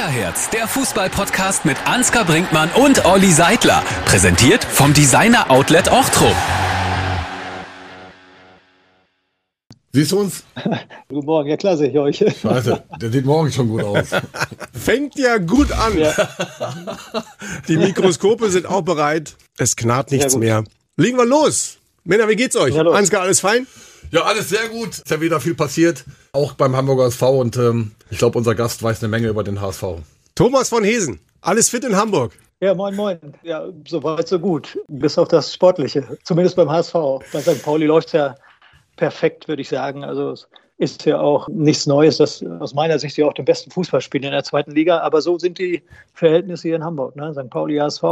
Kickerherz, der Fußball-Podcast mit Ansgar Brinkmann und Olli Seidler. Präsentiert vom Designer Outlet Ochtrup. Siehst du uns? Guten Morgen, ja klar sehe ich euch. Scheiße, der sieht morgen schon gut aus. Fängt ja gut an. Ja. Die Mikroskope sind auch bereit. Es knarrt nichts mehr. Legen wir los. Männer, wie geht's euch? Ansgar, alles fein? Ja, alles sehr gut. Ist ja wieder viel passiert. Auch beim Hamburger SV und ähm, ich glaube, unser Gast weiß eine Menge über den HSV. Thomas von Hesen, alles fit in Hamburg? Ja, moin, moin. Ja, soweit, so gut. Bis auf das Sportliche. Zumindest beim HSV. Bei St. Pauli läuft's ja perfekt, würde ich sagen. Also es ist ja auch nichts Neues, dass aus meiner Sicht sie auch den besten Fußball spielen in der zweiten Liga. Aber so sind die Verhältnisse hier in Hamburg. Ne? St. Pauli, HSV.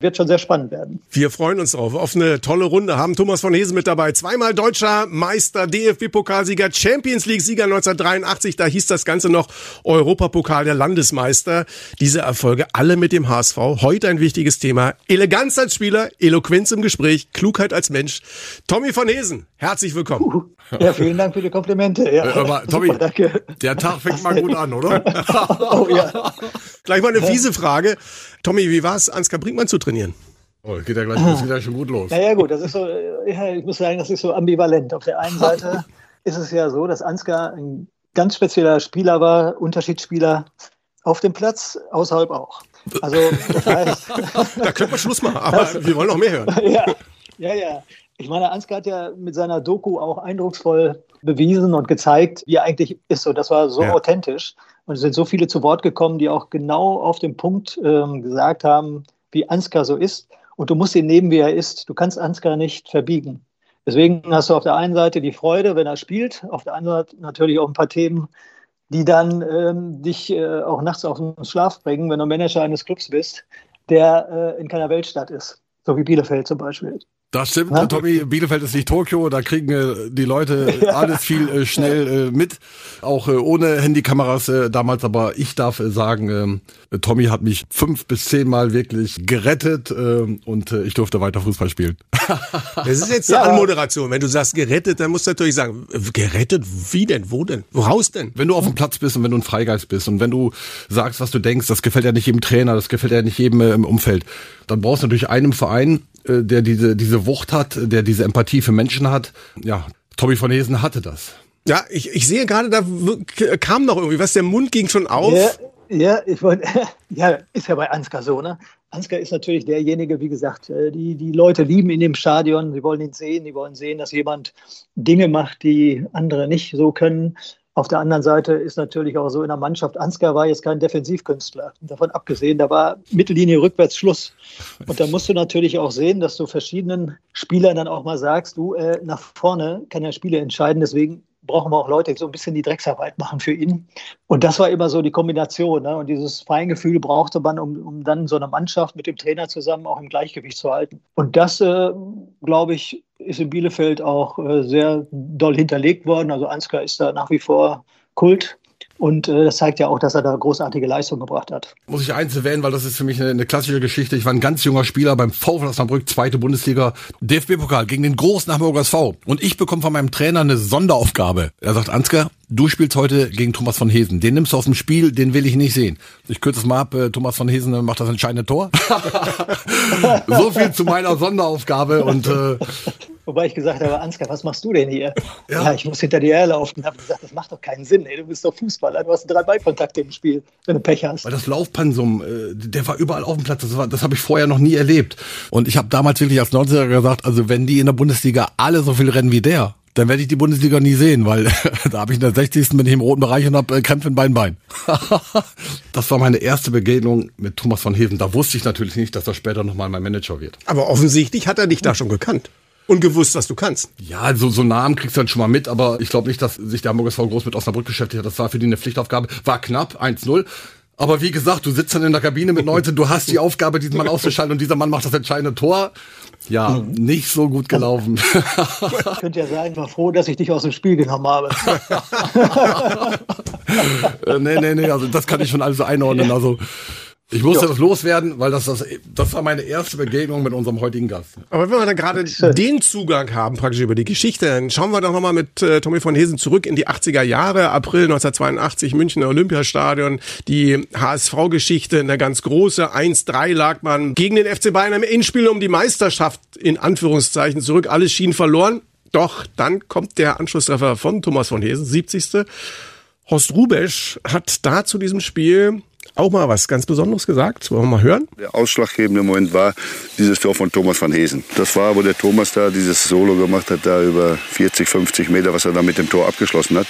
Wird schon sehr spannend werden. Wir freuen uns drauf. Auf eine tolle Runde. Haben Thomas von Hesen mit dabei. Zweimal deutscher Meister, DFB-Pokalsieger, Champions League-Sieger 1983. Da hieß das Ganze noch Europapokal der Landesmeister. Diese Erfolge alle mit dem HSV. Heute ein wichtiges Thema. Eleganz als Spieler, Eloquenz im Gespräch, Klugheit als Mensch. Tommy von Hesen, herzlich willkommen. Ja, vielen Dank für die Komplimente. Ja, Äh, aber Tommy, super, danke. der Tag fängt mal gut an, oder? Oh, ja. Gleich mal eine fiese Frage. Tommy, wie war es, Ansgar Brinkmann zu trainieren? Oh, geht ja gleich, das geht ja schon gut los. Naja gut, das ist so, ja, ich muss sagen, das ist so ambivalent. Auf der einen Seite ist es ja so, dass Ansgar ein ganz spezieller Spieler war, Unterschiedsspieler auf dem Platz, außerhalb auch. Also das heißt, Da können wir Schluss machen, aber wir wollen noch mehr hören. ja, ja, ja. Ich meine, Ansgar hat ja mit seiner Doku auch eindrucksvoll bewiesen und gezeigt, wie er eigentlich ist. Und das war so Ja. authentisch. Und es sind so viele zu Wort gekommen, die auch genau auf den Punkt ähm, gesagt haben, wie Ansgar so ist. Und du musst ihn nehmen, wie er ist. Du kannst Ansgar nicht verbiegen. Deswegen hast du auf der einen Seite die Freude, wenn er spielt, auf der anderen Seite natürlich auch ein paar Themen, die dann ähm, dich äh, auch nachts auf den Schlaf bringen, wenn du Manager eines Clubs bist, der äh, in keiner Weltstadt ist. So wie Bielefeld zum Beispiel. Das stimmt, Ja. Tommy. Bielefeld ist nicht Tokio, da kriegen äh, die Leute alles viel äh, schnell äh, mit, auch äh, ohne Handykameras äh, damals. Aber ich darf äh, sagen, ähm, äh, Tommy hat mich fünf bis zehnmal wirklich gerettet ähm, und äh, ich durfte weiter Fußball spielen. Das ist jetzt eine Anmoderation. Wenn du sagst gerettet, dann musst du natürlich sagen, äh, gerettet? Wie denn? Wo denn? Woraus denn? Wenn du auf dem Platz bist und wenn du ein Freigeist bist und wenn du sagst, was du denkst, das gefällt ja nicht jedem Trainer, das gefällt ja nicht jedem äh, im Umfeld, dann brauchst du natürlich einen Verein, äh, der diese, diese Wucht hat, der diese Empathie für Menschen hat. Ja, Tommy von Hesen hatte das. Ja, ich, ich sehe gerade, da kam noch irgendwie was. Der Mund ging schon auf. Ja, ja, ich wollte, ja, ist ja bei Ansgar so, ne? Ansgar ist natürlich derjenige, wie gesagt, äh, die, die Leute lieben ihn im Stadion, sie wollen ihn sehen, die wollen sehen, dass jemand Dinge macht, die andere nicht so können. Auf der anderen Seite ist natürlich auch so in der Mannschaft, Ansgar war jetzt kein Defensivkünstler. Davon abgesehen, da war Mittellinie rückwärts Schluss. Und da musst du natürlich auch sehen, dass du verschiedenen Spielern dann auch mal sagst, du, äh, nach vorne kann der Spieler entscheiden, deswegen brauchen wir auch Leute, die so ein bisschen die Drecksarbeit machen für ihn. Und das war immer so die Kombination. Ne? Und dieses Feingefühl brauchte man, um, um dann so eine Mannschaft mit dem Trainer zusammen auch im Gleichgewicht zu halten. Und das, äh, glaube ich, ist in Bielefeld auch äh, sehr doll hinterlegt worden. Also Ansgar ist da nach wie vor Kult. Und äh, das zeigt ja auch, dass er da großartige Leistung gebracht hat. Muss ich eins erwähnen, weil das ist für mich eine, eine klassische Geschichte. Ich war ein ganz junger Spieler beim VfL Osnabrück, zweite Bundesliga, DFB-Pokal gegen den großen Hamburger SV. Und ich bekomme von meinem Trainer eine Sonderaufgabe. Er sagt, Ansgar, du spielst heute gegen Thomas von Hesen. Den nimmst du aus dem Spiel, den will ich nicht sehen. Ich kürze es mal ab, äh, Thomas von Hesen macht das entscheidende Tor. so viel zu meiner Sonderaufgabe und äh, Wobei ich gesagt habe, Ansgar, was machst du denn hier? Ja, ich muss hinter dir herlaufen. Und habe gesagt, das macht doch keinen Sinn. Ey. Du bist doch Fußballer. Du hast drei Ballkontakte im Spiel, wenn du Pech hast. Weil das Laufpensum, äh, der war überall auf dem Platz. Das, war, das habe ich vorher noch nie erlebt. Und ich habe damals wirklich als 90er gesagt, also wenn die in der Bundesliga alle so viel rennen wie der, dann werde ich die Bundesliga nie sehen, weil da habe ich in der 60. bin ich im roten Bereich und habe äh, Krämpfe in beiden Beinen. das war meine erste Begegnung mit Thomas von Heven. Da wusste ich natürlich nicht, dass er später nochmal mein Manager wird. Aber offensichtlich hat er dich da schon gekannt. Und gewusst, was du kannst. Ja, so, so Namen kriegst du dann schon mal mit, aber ich glaube nicht, dass sich der Hamburger SV groß mit Osnabrück beschäftigt hat. Das war für die eine Pflichtaufgabe. War knapp, 1-0. Aber wie gesagt, du sitzt dann in der Kabine mit 19, du hast die Aufgabe, diesen Mann auszuschalten und dieser Mann macht das entscheidende Tor. Ja, nicht so gut gelaufen. Ich könnte ja sagen, ich war froh, dass ich dich aus dem Spiel genommen habe. Äh, nee, nee, nee, also das kann ich schon alles einordnen. Also Ich musste jo. das loswerden, weil das, das, das war meine erste Begegnung mit unserem heutigen Gast. Aber wenn wir dann gerade den Zugang haben, praktisch über die Geschichte, dann schauen wir doch nochmal mit äh, Tommy von Hesen zurück in die 80er Jahre, April 1982, Münchner Olympiastadion, die HSV-Geschichte, eine ganz große, 1-3 lag man gegen den FC Bayern im Endspiel um die Meisterschaft in Anführungszeichen zurück, alles schien verloren. Doch dann kommt der Anschlusstreffer von Thomas von Hesen, 70. Horst Rubesch hat da zu diesem Spiel auch mal was ganz Besonderes gesagt. Wollen wir mal hören? Der ausschlaggebende Moment war dieses Tor von Thomas van Hesen. Das war, wo der Thomas da dieses Solo gemacht hat, da über 40, 50 Meter, was er da mit dem Tor abgeschlossen hat.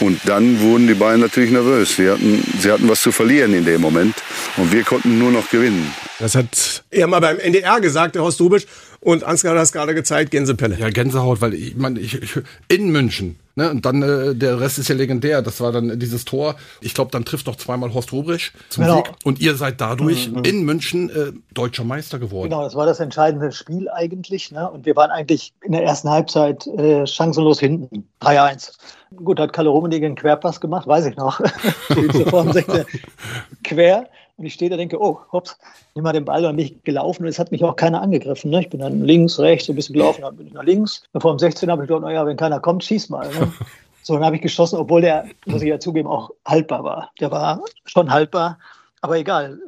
Und dann wurden die Bayern natürlich nervös. Sie hatten, sie hatten was zu verlieren in dem Moment. Und wir konnten nur noch gewinnen. Das hat er mal beim NDR gesagt, der Horst Rubisch. Und Ansgar hat das gerade gezeigt, Gänsepelle. Ja, Gänsehaut, weil ich meine, ich, ich, in München, ne, und dann äh, der Rest ist ja legendär. Das war dann dieses Tor. Ich glaube, dann trifft noch zweimal Horst Rubisch zum genau. Sieg. Und ihr seid dadurch mhm. in München äh, deutscher Meister geworden. Genau, das war das entscheidende Spiel eigentlich. Ne? Und wir waren eigentlich in der ersten Halbzeit äh, chancenlos hinten. 3-1. Gut, hat Kalle Rummenigge einen Querpass gemacht, weiß ich noch. Quer. Und ich stehe da denke, oh, hops, nimm mal den Ball und bin ich gelaufen und es hat mich auch keiner angegriffen. Ne? Ich bin dann links, rechts ein bisschen gelaufen, dann bin ich nach links. Und vor dem 16 habe ich gedacht, naja, wenn keiner kommt, schieß mal. Ne? So, dann habe ich geschossen, obwohl der, muss ich ja zugeben, auch haltbar war. Der war schon haltbar, aber egal.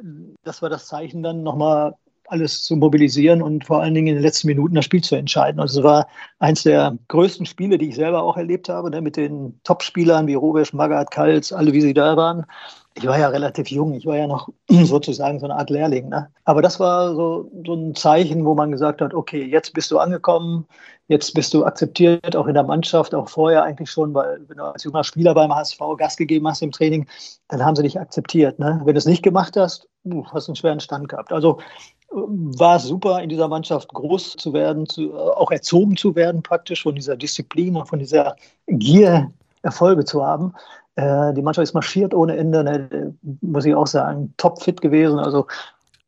Das war das Zeichen dann nochmal alles zu mobilisieren und vor allen Dingen in den letzten Minuten das Spiel zu entscheiden. Also es war eins der größten Spiele, die ich selber auch erlebt habe, ne, mit den Top-Spielern wie Robesch, Magath, Kals, alle wie sie da waren ich war ja relativ jung, ich war ja noch sozusagen so eine Art Lehrling. Ne? Aber das war so, so ein Zeichen, wo man gesagt hat, okay, jetzt bist du angekommen, jetzt bist du akzeptiert, auch in der Mannschaft, auch vorher eigentlich schon, weil wenn du als junger Spieler beim HSV Gas gegeben hast im Training, dann haben sie dich akzeptiert. Ne? Wenn du es nicht gemacht hast, hast du einen schweren Stand gehabt. Also äh, war es super, in dieser Mannschaft groß zu werden, zu, auch erzogen zu werden praktisch, von dieser Disziplin und von dieser Gier Erfolge zu haben. Äh, die Mannschaft ist marschiert ohne Ende, ne, muss ich auch sagen, topfit gewesen. Also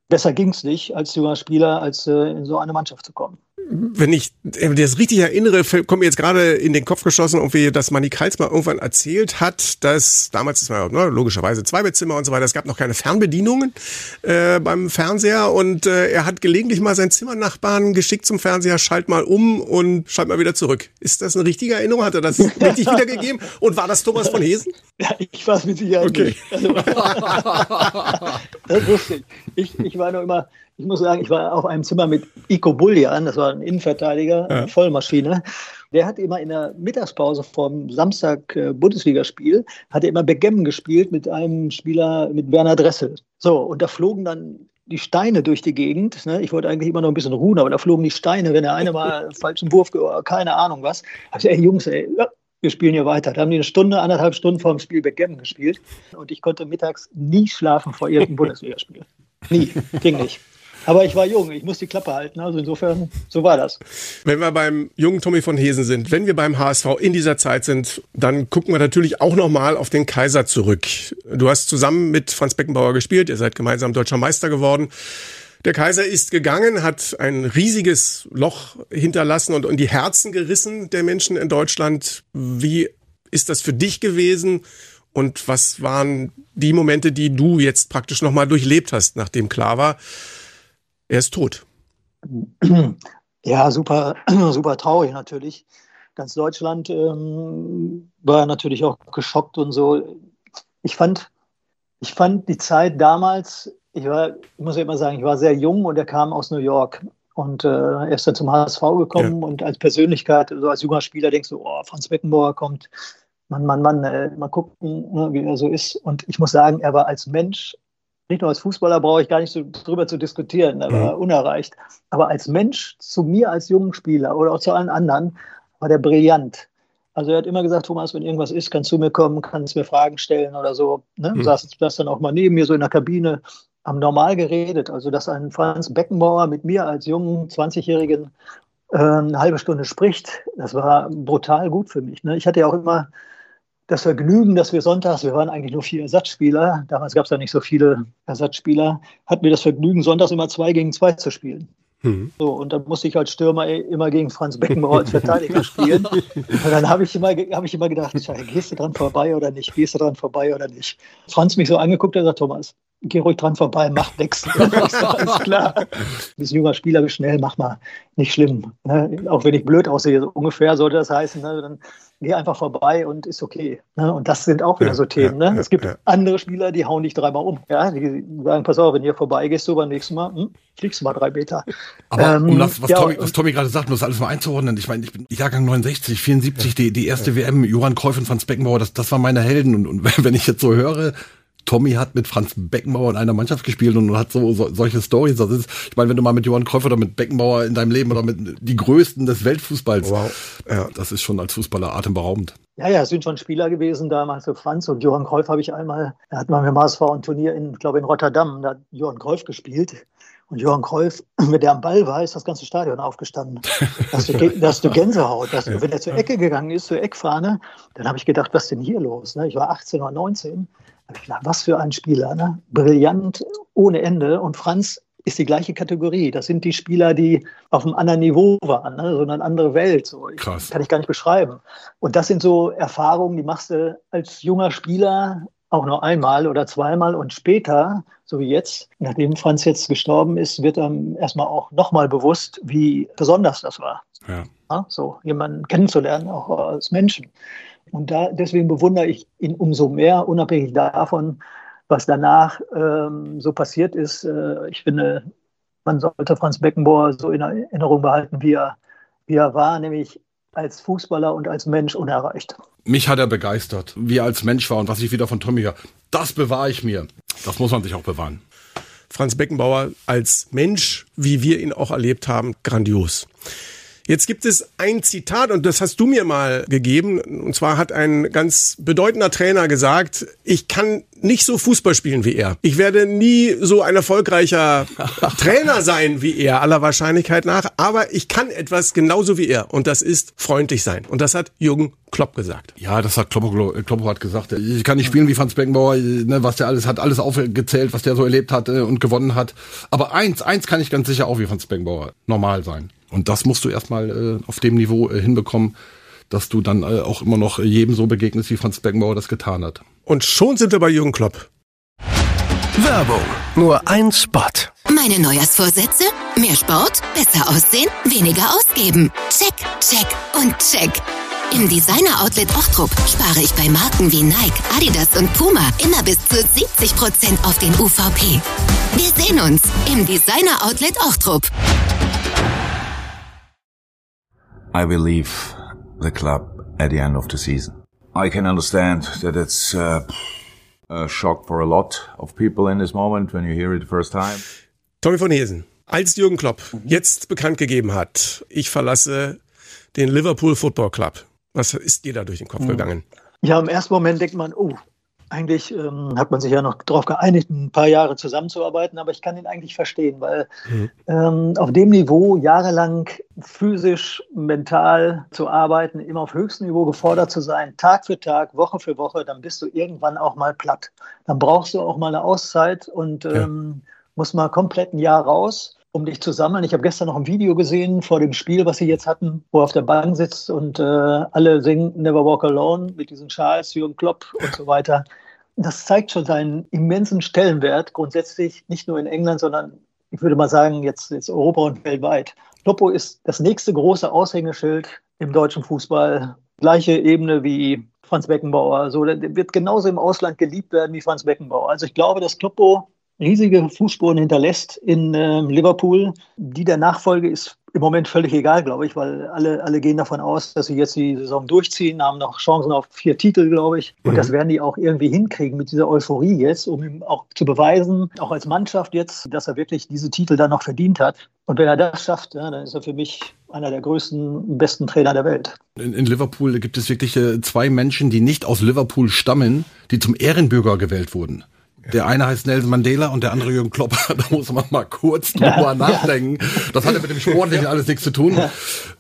besser ging es nicht als junger Spieler, als äh, in so eine Mannschaft zu kommen wenn ich das richtig erinnere, kommt mir jetzt gerade in den Kopf geschossen, irgendwie, dass Manny Kreis mal irgendwann erzählt hat, dass damals ist man ne, logischerweise Zweibettzimmer und so weiter, es gab noch keine Fernbedienungen äh, beim Fernseher und äh, er hat gelegentlich mal seinen Zimmernachbarn geschickt zum Fernseher, schalt mal um und schalt mal wieder zurück. Ist das eine richtige Erinnerung? Hat er das richtig wiedergegeben? Und war das Thomas von Hesen? Ja, ich war es mit Sicherheit okay. nicht. Also, das wusste ich. ich. Ich war noch immer ich muss sagen, ich war auf einem Zimmer mit Iko Bullian, das war ein Innenverteidiger, ja. Vollmaschine. Der hat immer in der Mittagspause vom Samstag äh, hat er immer Begemmen gespielt mit einem Spieler, mit Werner Dressel. So, und da flogen dann die Steine durch die Gegend. Ne? Ich wollte eigentlich immer noch ein bisschen ruhen, aber da flogen die Steine, wenn der eine mal falschen Wurf, keine Ahnung was. Hab ich, ey Jungs, ey, wir spielen hier weiter. Da haben die eine Stunde, anderthalb Stunden vor dem Spiel Backgammon gespielt. Und ich konnte mittags nie schlafen vor irgendeinem Bundesligaspiel. Nie, ging nicht. Aber ich war jung, ich muss die Klappe halten. Also insofern, so war das. Wenn wir beim jungen Tommy von Hesen sind, wenn wir beim HSV in dieser Zeit sind, dann gucken wir natürlich auch nochmal auf den Kaiser zurück. Du hast zusammen mit Franz Beckenbauer gespielt, ihr seid gemeinsam deutscher Meister geworden. Der Kaiser ist gegangen, hat ein riesiges Loch hinterlassen und in die Herzen gerissen der Menschen in Deutschland. Wie ist das für dich gewesen? Und was waren die Momente, die du jetzt praktisch nochmal durchlebt hast, nachdem klar war, er ist tot. Ja, super, super traurig natürlich. Ganz Deutschland ähm, war natürlich auch geschockt und so. Ich fand, ich fand die Zeit damals, ich war, ich muss ja immer sagen, ich war sehr jung und er kam aus New York. Und äh, er ist dann zum HSV gekommen ja. und als Persönlichkeit, also als junger Spieler denkst du, oh, Franz Beckenbauer kommt, Mann, Mann, Mann, äh, mal gucken, ne, wie er so ist. Und ich muss sagen, er war als Mensch nicht nur als Fußballer brauche ich gar nicht so drüber zu diskutieren, er war mhm. unerreicht. Aber als Mensch, zu mir als jungen Spieler oder auch zu allen anderen, war der brillant. Also er hat immer gesagt, Thomas, wenn irgendwas ist, kannst du mir kommen, kannst mir Fragen stellen oder so. Ne? Mhm. Saß das dann auch mal neben mir so in der Kabine, haben normal geredet. Also dass ein Franz Beckenbauer mit mir als jungen 20-Jährigen äh, eine halbe Stunde spricht, das war brutal gut für mich. Ne? Ich hatte ja auch immer das Vergnügen, dass wir sonntags, wir waren eigentlich nur vier Ersatzspieler, damals gab es ja nicht so viele Ersatzspieler, hatten wir das Vergnügen, sonntags immer zwei gegen zwei zu spielen. Mhm. So, und dann musste ich als Stürmer immer gegen Franz Beckenbauer als Verteidiger spielen. Und dann habe ich, immer, hab ich immer gedacht, gehst du dran vorbei oder nicht? Gehst du dran vorbei oder nicht? Franz mich so angeguckt und sagt, Thomas, geh ruhig dran vorbei, mach nix. Alles klar. Du bist ein junger Spieler, bist schnell, mach mal. Nicht schlimm. Ne? Auch wenn ich blöd aussehe, so ungefähr sollte das heißen. Ne? Dann geh einfach vorbei und ist okay. Ne? Und das sind auch wieder ja, so Themen. Ja, ne? es gibt andere Spieler, die hauen dich dreimal um. Ja? Die sagen, pass auf, wenn ihr vorbeigehst, du beim nächsten Mal, hm, fliegst du mal drei Meter. Aber ähm, um das, was, Tommy, was Tommy gerade sagt, um das alles mal einzuordnen, ich meine, ich bin Jahrgang 69, 74, die, die erste WM, Johann Cruyff und Franz Beckenbauer, das, das waren meine Helden. Und, und wenn ich jetzt so höre, Tommy hat mit Franz Beckenbauer in einer Mannschaft gespielt und hat so, so solche Stories. Das ist, ich meine, wenn du mal mit Johann Cruyff oder mit Beckenbauer in deinem Leben oder mit die Größten des Weltfußballs, wow. ja, das ist schon als Fußballer atemberaubend. Ja, ja, es sind schon Spieler gewesen damals. So Franz und Johann Cruyff habe ich einmal, da hatten wir mit HSV ein Turnier in, glaube in Rotterdam, da hat Johann Cruyff gespielt. Und Johann Cruyff, wenn der am Ball war, ist das ganze Stadion aufgestanden. Da hast du, da hast du Gänsehaut. Dass du, wenn er zur Ecke gegangen ist, zur Eckfahne, dann habe ich gedacht, was ist denn hier los? Ne? Ich war 18 oder 19 was für ein Spieler, ne? brillant ohne Ende. Und Franz ist die gleiche Kategorie. Das sind die Spieler, die auf einem anderen Niveau waren, ne? so eine andere Welt. So. Krass. Kann ich gar nicht beschreiben. Und das sind so Erfahrungen, die machst du als junger Spieler auch nur einmal oder zweimal und später, so wie jetzt, nachdem Franz jetzt gestorben ist, wird einem erstmal auch nochmal bewusst, wie besonders das war. Ja. Ja, so jemanden kennenzulernen, auch als Menschen. Und da, deswegen bewundere ich ihn umso mehr, unabhängig davon, was danach ähm, so passiert ist. Äh, ich finde, man sollte Franz Beckenbauer so in Erinnerung behalten, wie er, wie er war, nämlich als Fußballer und als Mensch unerreicht. Mich hat er begeistert, wie er als Mensch war und was ich wieder von Tommy höre. Das bewahre ich mir. Das muss man sich auch bewahren. Franz Beckenbauer als Mensch, wie wir ihn auch erlebt haben, grandios. Jetzt gibt es ein Zitat und das hast du mir mal gegeben. Und zwar hat ein ganz bedeutender Trainer gesagt, ich kann nicht so Fußball spielen wie er. Ich werde nie so ein erfolgreicher Trainer sein wie er, aller Wahrscheinlichkeit nach. Aber ich kann etwas genauso wie er. Und das ist freundlich sein. Und das hat Jürgen Klopp gesagt. Ja, das hat Klopp, Klopp hat gesagt. Ich kann nicht spielen wie Franz Beckenbauer, ne, was der alles hat, alles aufgezählt, was der so erlebt hat äh, und gewonnen hat. Aber eins, eins kann ich ganz sicher auch wie Franz Beckenbauer normal sein. Und das musst du erstmal äh, auf dem Niveau äh, hinbekommen, dass du dann äh, auch immer noch jedem so begegnest, wie Franz Beckenbauer das getan hat. Und schon sind wir bei Jürgen Klopp. Werbung. Nur ein Spot. Meine Neujahrsvorsätze? Mehr Sport, besser aussehen, weniger ausgeben. Check, check und check. Im Designer Outlet Ochtrup spare ich bei Marken wie Nike, Adidas und Puma immer bis zu 70% auf den UVP. Wir sehen uns im Designer Outlet Ochtrup. I will leave the club at the end of the season. I can understand that it's uh, a shock for a lot of people in this moment when you hear it the first time. Tommy von Hesen, als Jürgen Klopp jetzt bekannt gegeben hat, ich verlasse den Liverpool Football Club, was ist dir da durch den Kopf mhm. gegangen? Ja, im ersten Moment denkt man, oh, eigentlich ähm, hat man sich ja noch darauf geeinigt, ein paar Jahre zusammenzuarbeiten, aber ich kann ihn eigentlich verstehen, weil mhm. ähm, auf dem Niveau jahrelang physisch, mental zu arbeiten, immer auf höchstem Niveau gefordert zu sein, Tag für Tag, Woche für Woche, dann bist du irgendwann auch mal platt. Dann brauchst du auch mal eine Auszeit und ähm, ja. musst mal komplett ein Jahr raus um dich zu sammeln. Ich habe gestern noch ein Video gesehen vor dem Spiel, was sie jetzt hatten, wo er auf der Bank sitzt und äh, alle singen Never Walk Alone mit diesen Charles, Jürgen Klopp und so weiter. Das zeigt schon seinen immensen Stellenwert grundsätzlich, nicht nur in England, sondern ich würde mal sagen, jetzt, jetzt Europa und weltweit. Kloppo ist das nächste große Aushängeschild im deutschen Fußball. Gleiche Ebene wie Franz Beckenbauer. So, der wird genauso im Ausland geliebt werden wie Franz Beckenbauer. Also ich glaube, dass Kloppo riesige Fußspuren hinterlässt in äh, Liverpool. Die der Nachfolge ist im Moment völlig egal, glaube ich, weil alle, alle gehen davon aus, dass sie jetzt die Saison durchziehen, haben noch Chancen auf vier Titel, glaube ich. Und mhm. das werden die auch irgendwie hinkriegen mit dieser Euphorie jetzt, um ihm auch zu beweisen, auch als Mannschaft jetzt, dass er wirklich diese Titel dann noch verdient hat. Und wenn er das schafft, ja, dann ist er für mich einer der größten, besten Trainer der Welt. In, in Liverpool gibt es wirklich äh, zwei Menschen, die nicht aus Liverpool stammen, die zum Ehrenbürger gewählt wurden. Der eine heißt Nelson Mandela und der andere Jürgen Klopp. Da muss man mal kurz drüber nachdenken. Das hat ja mit dem Sportlichen alles nichts zu tun.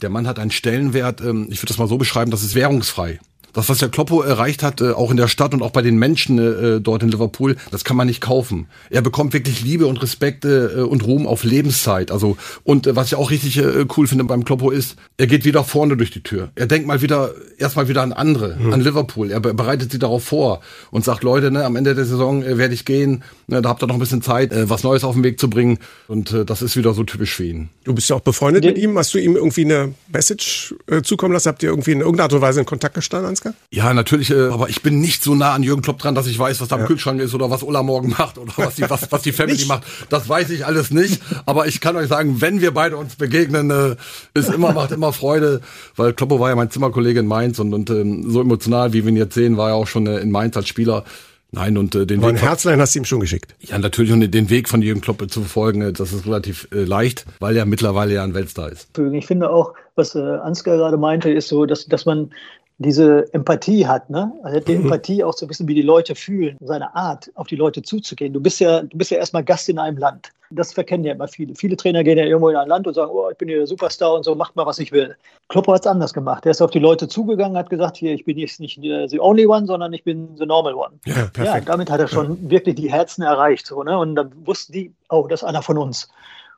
Der Mann hat einen Stellenwert, ähm, ich würde das mal so beschreiben, das ist währungsfrei. Das, was der Kloppo erreicht hat, äh, auch in der Stadt und auch bei den Menschen äh, dort in Liverpool, das kann man nicht kaufen. Er bekommt wirklich Liebe und Respekt äh, und Ruhm auf Lebenszeit. Also und äh, was ich auch richtig äh, cool finde beim Kloppo ist, er geht wieder vorne durch die Tür. Er denkt mal wieder erstmal wieder an andere, mhm. an Liverpool. Er bereitet sie darauf vor und sagt, Leute, ne, am Ende der Saison äh, werde ich gehen. Ne, da habt ihr noch ein bisschen Zeit, äh, was Neues auf den Weg zu bringen. Und äh, das ist wieder so typisch für ihn. Du bist ja auch befreundet ja. mit ihm. Hast du ihm irgendwie eine Message äh, zukommen lassen? Habt ihr irgendwie in irgendeiner Art und Weise in Kontakt gestanden, Ansgar? Ja, natürlich. Äh, aber ich bin nicht so nah an Jürgen Klopp dran, dass ich weiß, was da im ja. Kühlschrank ist oder was Ulla morgen macht oder was die, was, was die Family macht. Das weiß ich alles nicht. Aber ich kann euch sagen, wenn wir beide uns begegnen, äh, ist immer, macht immer Freude, weil Kloppo war ja mein Zimmerkollege in Mainz und, und ähm, so emotional, wie wir ihn jetzt sehen, war er auch schon äh, in Mainz als Spieler. Nein, und äh, den Aber Weg. Ein Herzlein hast du ihm schon geschickt. Ja, natürlich, und den Weg von Jürgen Klopp zu verfolgen, äh, das ist relativ äh, leicht, weil er mittlerweile ja ein Weltstar ist. Ich finde auch, was äh, Ansgar gerade meinte, ist so, dass, dass man diese Empathie hat, ne? Also die mhm. Empathie auch zu wissen, wie die Leute fühlen, seine Art, auf die Leute zuzugehen. Du bist ja, du bist ja erstmal Gast in einem Land. Das verkennen ja immer viele. Viele Trainer gehen ja irgendwo in ein Land und sagen, oh, ich bin hier der Superstar und so, macht mal, was ich will. Klopper hat es anders gemacht. Er ist auf die Leute zugegangen, hat gesagt, hier, ich bin jetzt nicht the only one, sondern ich bin the normal one. Ja, perfekt. ja damit hat er schon ja. wirklich die Herzen erreicht. So, ne? Und dann wussten die, oh, das ist einer von uns.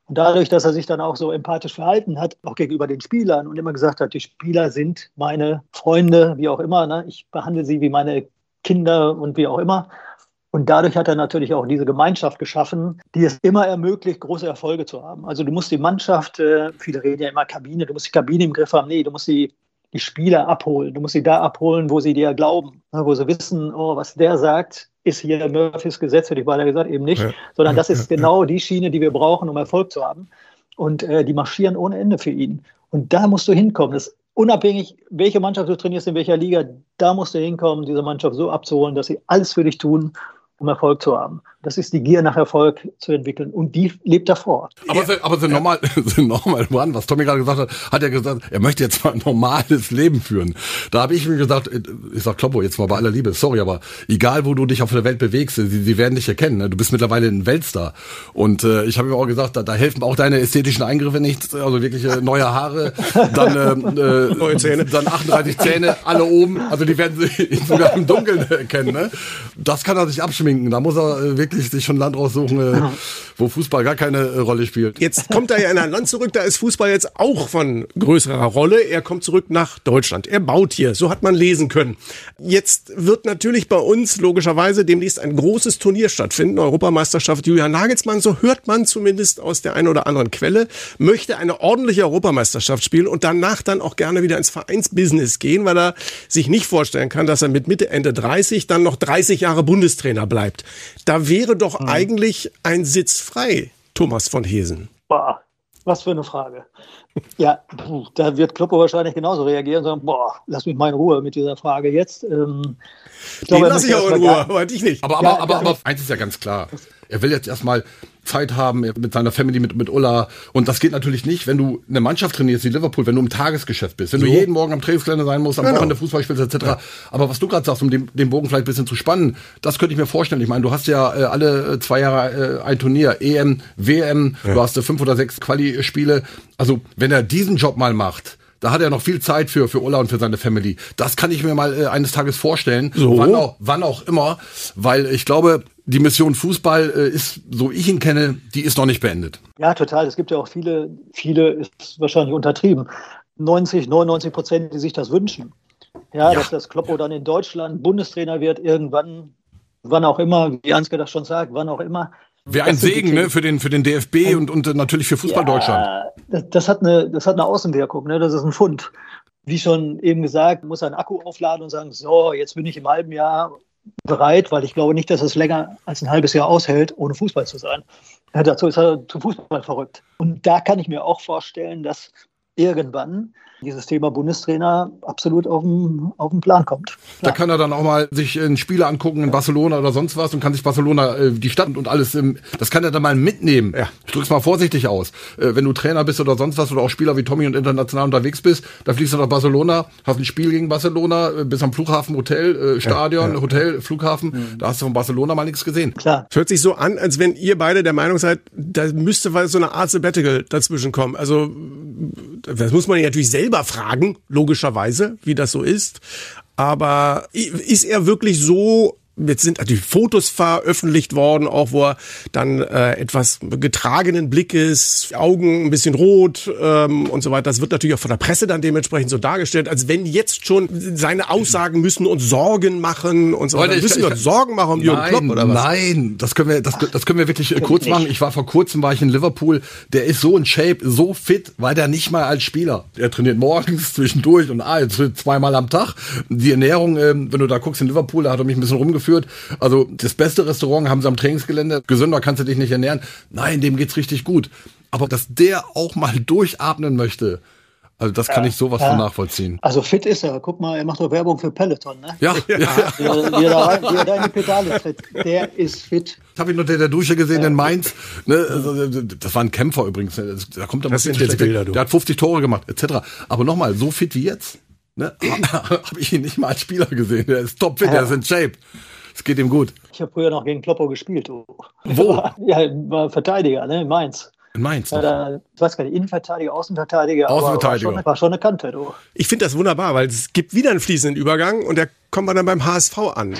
Und dadurch, dass er sich dann auch so empathisch verhalten hat, auch gegenüber den Spielern und immer gesagt hat, die Spieler sind meine Freunde, wie auch immer, ne? ich behandle sie wie meine Kinder und wie auch immer. Und dadurch hat er natürlich auch diese Gemeinschaft geschaffen, die es immer ermöglicht, große Erfolge zu haben. Also du musst die Mannschaft, äh, viele reden ja immer Kabine, du musst die Kabine im Griff haben. Nee, du musst die, die Spieler abholen. Du musst sie da abholen, wo sie dir glauben, ne? wo sie wissen, oh, was der sagt, ist hier Murphys Gesetz, hätte ich beinahe gesagt, eben nicht, ja. sondern das ist genau die Schiene, die wir brauchen, um Erfolg zu haben. Und äh, die marschieren ohne Ende für ihn. Und da musst du hinkommen. Das unabhängig, welche Mannschaft du trainierst, in welcher Liga, da musst du hinkommen, diese Mannschaft so abzuholen, dass sie alles für dich tun, um Erfolg zu haben. Das ist die Gier nach Erfolg zu entwickeln. Und die lebt davor. Aber, ja. aber sind normal, sind normal Mann, was Tommy gerade gesagt hat, hat er gesagt, er möchte jetzt mal ein normales Leben führen. Da habe ich mir gesagt, ich sag Kloppo, jetzt mal bei aller Liebe, sorry, aber egal wo du dich auf der Welt bewegst, sie, sie werden dich erkennen. Ne? Du bist mittlerweile ein Weltstar. Und äh, ich habe ihm auch gesagt, da, da helfen auch deine ästhetischen Eingriffe nicht, also wirklich äh, neue Haare, dann äh, äh, neue Zähne, dann 38 Zähne, alle oben, also die werden sie sogar im Dunkeln erkennen. Ne? Das kann er sich abschminken. Da muss er äh, wirklich sich schon Land raussuchen, äh, wo Fußball gar keine äh, Rolle spielt. Jetzt kommt er ja in ein Land zurück, da ist Fußball jetzt auch von größerer Rolle. Er kommt zurück nach Deutschland. Er baut hier, so hat man lesen können. Jetzt wird natürlich bei uns logischerweise demnächst ein großes Turnier stattfinden, Europameisterschaft Julian Nagelsmann, so hört man zumindest aus der einen oder anderen Quelle, möchte eine ordentliche Europameisterschaft spielen und danach dann auch gerne wieder ins Vereinsbusiness gehen, weil er sich nicht vorstellen kann, dass er mit Mitte, Ende 30 dann noch 30 Jahre Bundestrainer bleibt. Da wäre doch mhm. eigentlich ein Sitz frei, Thomas von Hesen. Boah, was für eine Frage. Ja, da wird Kloppo wahrscheinlich genauso reagieren und sagen, boah, lass mich mal in Ruhe mit dieser Frage jetzt. Ähm, ich glaube, Den lass ich auch in Ruhe, aber ich nicht. Aber, aber, aber, aber eins ist ja ganz klar. Er will jetzt erstmal Zeit haben mit seiner Family, mit, mit Ulla. Und das geht natürlich nicht, wenn du eine Mannschaft trainierst wie Liverpool, wenn du im Tagesgeschäft bist, wenn so. du jeden Morgen am Trainingsgelände sein musst, am genau. Wochenende Fußball spielst, etc. Ja. Aber was du gerade sagst, um den, den Bogen vielleicht ein bisschen zu spannen, das könnte ich mir vorstellen. Ich meine, du hast ja äh, alle zwei Jahre äh, ein Turnier, EM, WM, ja. du hast äh, fünf oder sechs Quali-Spiele. Also, wenn er diesen Job mal macht, da hat er noch viel Zeit für, für Ulla und für seine Family. Das kann ich mir mal äh, eines Tages vorstellen. So. Wann, auch, wann auch immer. Weil ich glaube, die Mission Fußball äh, ist, so ich ihn kenne, die ist noch nicht beendet. Ja, total. Es gibt ja auch viele, viele ist wahrscheinlich untertrieben. 90, 99 Prozent, die sich das wünschen. Ja, ja. dass das Kloppo dann in Deutschland Bundestrainer wird, irgendwann, wann auch immer, wie Ansgar das schon sagt, wann auch immer. Wäre ein Segen ne, für, den, für den DFB und, und natürlich für Fußball ja, Deutschland. Das, das, hat eine, das hat eine Außenwirkung, ne? das ist ein Fund. Wie schon eben gesagt, muss ein Akku aufladen und sagen, so, jetzt bin ich im halben Jahr bereit, weil ich glaube nicht, dass es länger als ein halbes Jahr aushält, ohne Fußball zu sein. Ja, dazu ist er zum Fußball verrückt. Und da kann ich mir auch vorstellen, dass irgendwann dieses Thema Bundestrainer absolut auf den, auf den Plan kommt. Klar. Da kann er dann auch mal sich ein Spiel angucken in Barcelona oder sonst was und kann sich Barcelona, äh, die Stadt und alles, im, das kann er dann mal mitnehmen. Ja. Ich drück's mal vorsichtig aus. Äh, wenn du Trainer bist oder sonst was oder auch Spieler wie Tommy und international unterwegs bist, da fliegst du nach Barcelona, hast ein Spiel gegen Barcelona, äh, bist am Flughafen, Hotel, äh, Stadion, ja, ja. Hotel, Flughafen, mhm. da hast du von Barcelona mal nichts gesehen. Klar. Hört sich so an, als wenn ihr beide der Meinung seid, da müsste so eine Art Sabbatical dazwischen kommen. Also das muss man ja natürlich selber fragen, logischerweise, wie das so ist. Aber ist er wirklich so Jetzt sind die Fotos veröffentlicht worden, auch wo er dann äh, etwas getragenen Blickes, Augen ein bisschen rot ähm, und so weiter. Das wird natürlich auch von der Presse dann dementsprechend so dargestellt, als wenn jetzt schon seine Aussagen müssen uns Sorgen machen und so weiter. Leute, Müssen wir uns Sorgen machen um Jürgen nein, Klopp oder was? Nein, das können wir, das, das können wir wirklich äh, kurz machen. Ich war vor kurzem war ich in Liverpool. Der ist so in Shape, so fit, weil der nicht mal als Spieler. Er trainiert morgens zwischendurch und ah, zweimal am Tag. Die Ernährung, ähm, wenn du da guckst in Liverpool, da hat er mich ein bisschen rumgeführt. Also das beste Restaurant haben sie am Trainingsgelände. Gesünder kannst du dich nicht ernähren. Nein, dem geht's richtig gut. Aber dass der auch mal durchatmen möchte, also das kann ich sowas von nachvollziehen. Also fit ist er. Guck mal, er macht doch Werbung für Peloton, ne? Ja, ja. ja. Wie er, wie er, da, wie er da in die Pedale tritt. Der ist fit. Das habe ich noch der, der Dusche gesehen in Mainz. Ne, also, das war ein Kämpfer übrigens. ne, Da kommt er Das sind jetzt Bilder, du. Der hat 50 Tore gemacht, etc. Aber nochmal, so fit wie jetzt, ne, habe ich ihn nicht mal als Spieler gesehen. Der ist topfit, der ist in Shape. Es geht ihm gut. Ich habe früher noch gegen Kloppo gespielt. Du. Wo? Ja, war Verteidiger, ne? in Mainz. In Mainz. Ja, da, ich weiß gar nicht, Innenverteidiger, Außenverteidiger. Außenverteidiger. War schon, war schon eine Kante, du. Ich finde das wunderbar, weil es gibt wieder einen fließenden Übergang und der kommt man dann beim HSV an.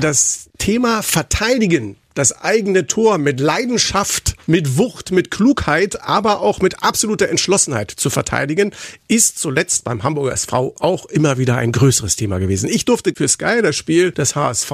Das Thema Verteidigen, das eigene Tor mit Leidenschaft, mit Wucht, mit Klugheit, aber auch mit absoluter Entschlossenheit zu verteidigen, ist zuletzt beim Hamburger SV auch immer wieder ein größeres Thema gewesen. Ich durfte für Sky das Spiel des HSV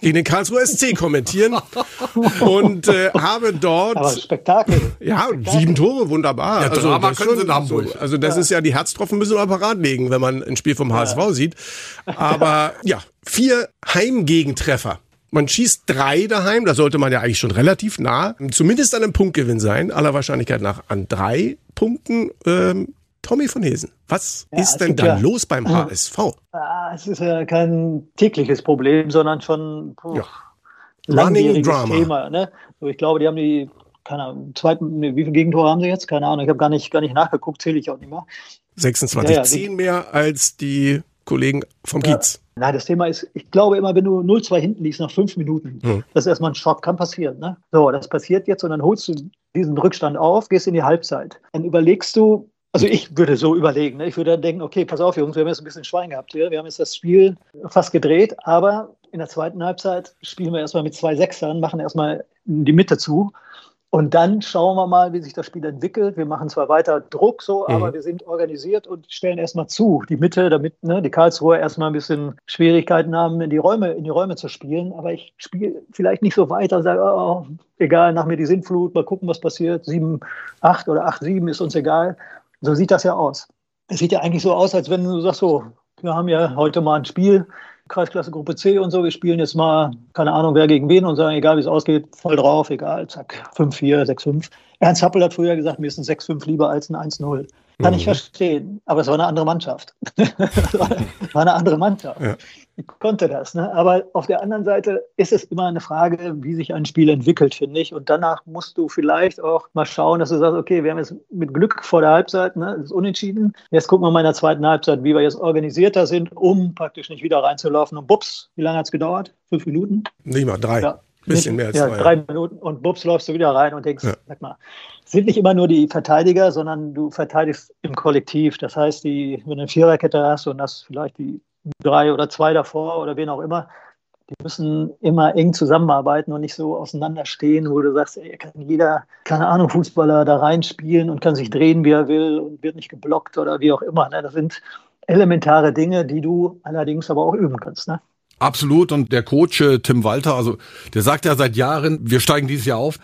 gegen den Karlsruher SC kommentieren und äh, habe dort Aber Spektakel. ja, sieben Tore, wunderbar. Ja, Drama das können sie in Hamburg. So, also das ist ja, die Herztropfen müssen wir parat legen, wenn man ein Spiel vom HSV sieht. Aber ja, vier Heimgegentreffer. Man schießt drei daheim, da sollte man ja eigentlich schon relativ nah, zumindest an einem Punktgewinn sein, aller Wahrscheinlichkeit nach an drei Punkten. Ähm, Tommy von Hesen, was Ja, ist denn dann ja- los beim HSV? Ah, es ist ja kein tägliches Problem, sondern schon puh, Ja. langjähriges Drama. Thema. Ne? So, ich glaube, die haben die, keine Ahnung, zweiten, wie viele Gegentore haben sie jetzt? Keine Ahnung, ich habe gar nicht, gar nicht nachgeguckt, zähle ich auch nicht mehr. 26, Ja, ja, die- zehn mehr als die Kollegen vom Kiez. Nein, das Thema ist, ich glaube immer, wenn du 0-2 hinten liegst nach fünf Minuten, Mhm. das ist erstmal ein Schock, kann passieren. Ne? So, das passiert jetzt und dann holst du diesen Rückstand auf, gehst in die Halbzeit. Dann überlegst du, also ich würde so überlegen, ne? ich würde dann denken, okay, pass auf, Jungs, wir haben jetzt ein bisschen Schwein gehabt hier, wir haben jetzt das Spiel fast gedreht, aber in der zweiten Halbzeit spielen wir erstmal mit zwei Sechsern, machen erstmal die Mitte zu. Und dann schauen wir mal, wie sich das Spiel entwickelt. Wir machen zwar weiter Druck so, aber wir sind organisiert und stellen erstmal zu, die Mitte, damit ne, die Karlsruher erstmal ein bisschen Schwierigkeiten haben, in die Räume, in die Räume zu spielen. Aber ich spiele vielleicht nicht so weiter, sage, oh, egal, nach mir die Sintflut, mal gucken, was passiert. 7, 8 oder 8, 7 ist uns egal. So sieht das ja aus. Es sieht ja eigentlich so aus, als wenn du sagst, so, wir haben ja heute mal ein Spiel, Kreisklasse Gruppe C und so, wir spielen jetzt mal, keine Ahnung, wer gegen wen und sagen, egal wie es ausgeht, voll drauf, egal, zack, 5-4, 6-5. Ernst Happel hat früher gesagt, mir ist ein 6-5 lieber als ein 1-0. Kann ich verstehen, aber es war eine andere Mannschaft. war eine andere Mannschaft. Ja. Ich konnte das. Ne? Aber auf der anderen Seite ist es immer eine Frage, wie sich ein Spiel entwickelt, finde ich. Und danach musst du vielleicht auch mal schauen, dass du sagst, okay, wir haben jetzt mit Glück vor der Halbzeit, ne, das ist unentschieden. Jetzt gucken wir mal in der zweiten Halbzeit, wie wir jetzt organisierter sind, um praktisch nicht wieder reinzulaufen. Und bups, wie lange hat es gedauert? Fünf Minuten? Nicht mal drei. Ja. Bisschen mehr als ja, drei. drei Minuten und bups läufst du wieder rein und denkst, Ja. sag mal, es sind nicht immer nur die Verteidiger, sondern du verteidigst im Kollektiv. Das heißt, die, wenn du eine Viererkette hast und hast vielleicht die drei oder zwei davor oder wen auch immer, die müssen immer eng zusammenarbeiten und nicht so auseinanderstehen, wo du sagst, ey, kann jeder, keine Ahnung, Fußballer da reinspielen und kann sich drehen, wie er will und wird nicht geblockt oder wie auch immer. Ne? Das sind elementare Dinge, die du allerdings aber auch üben kannst. Ne? Absolut. Und der Coach äh, Tim Walter, also der sagt ja seit Jahren, wir steigen dieses Jahr auf.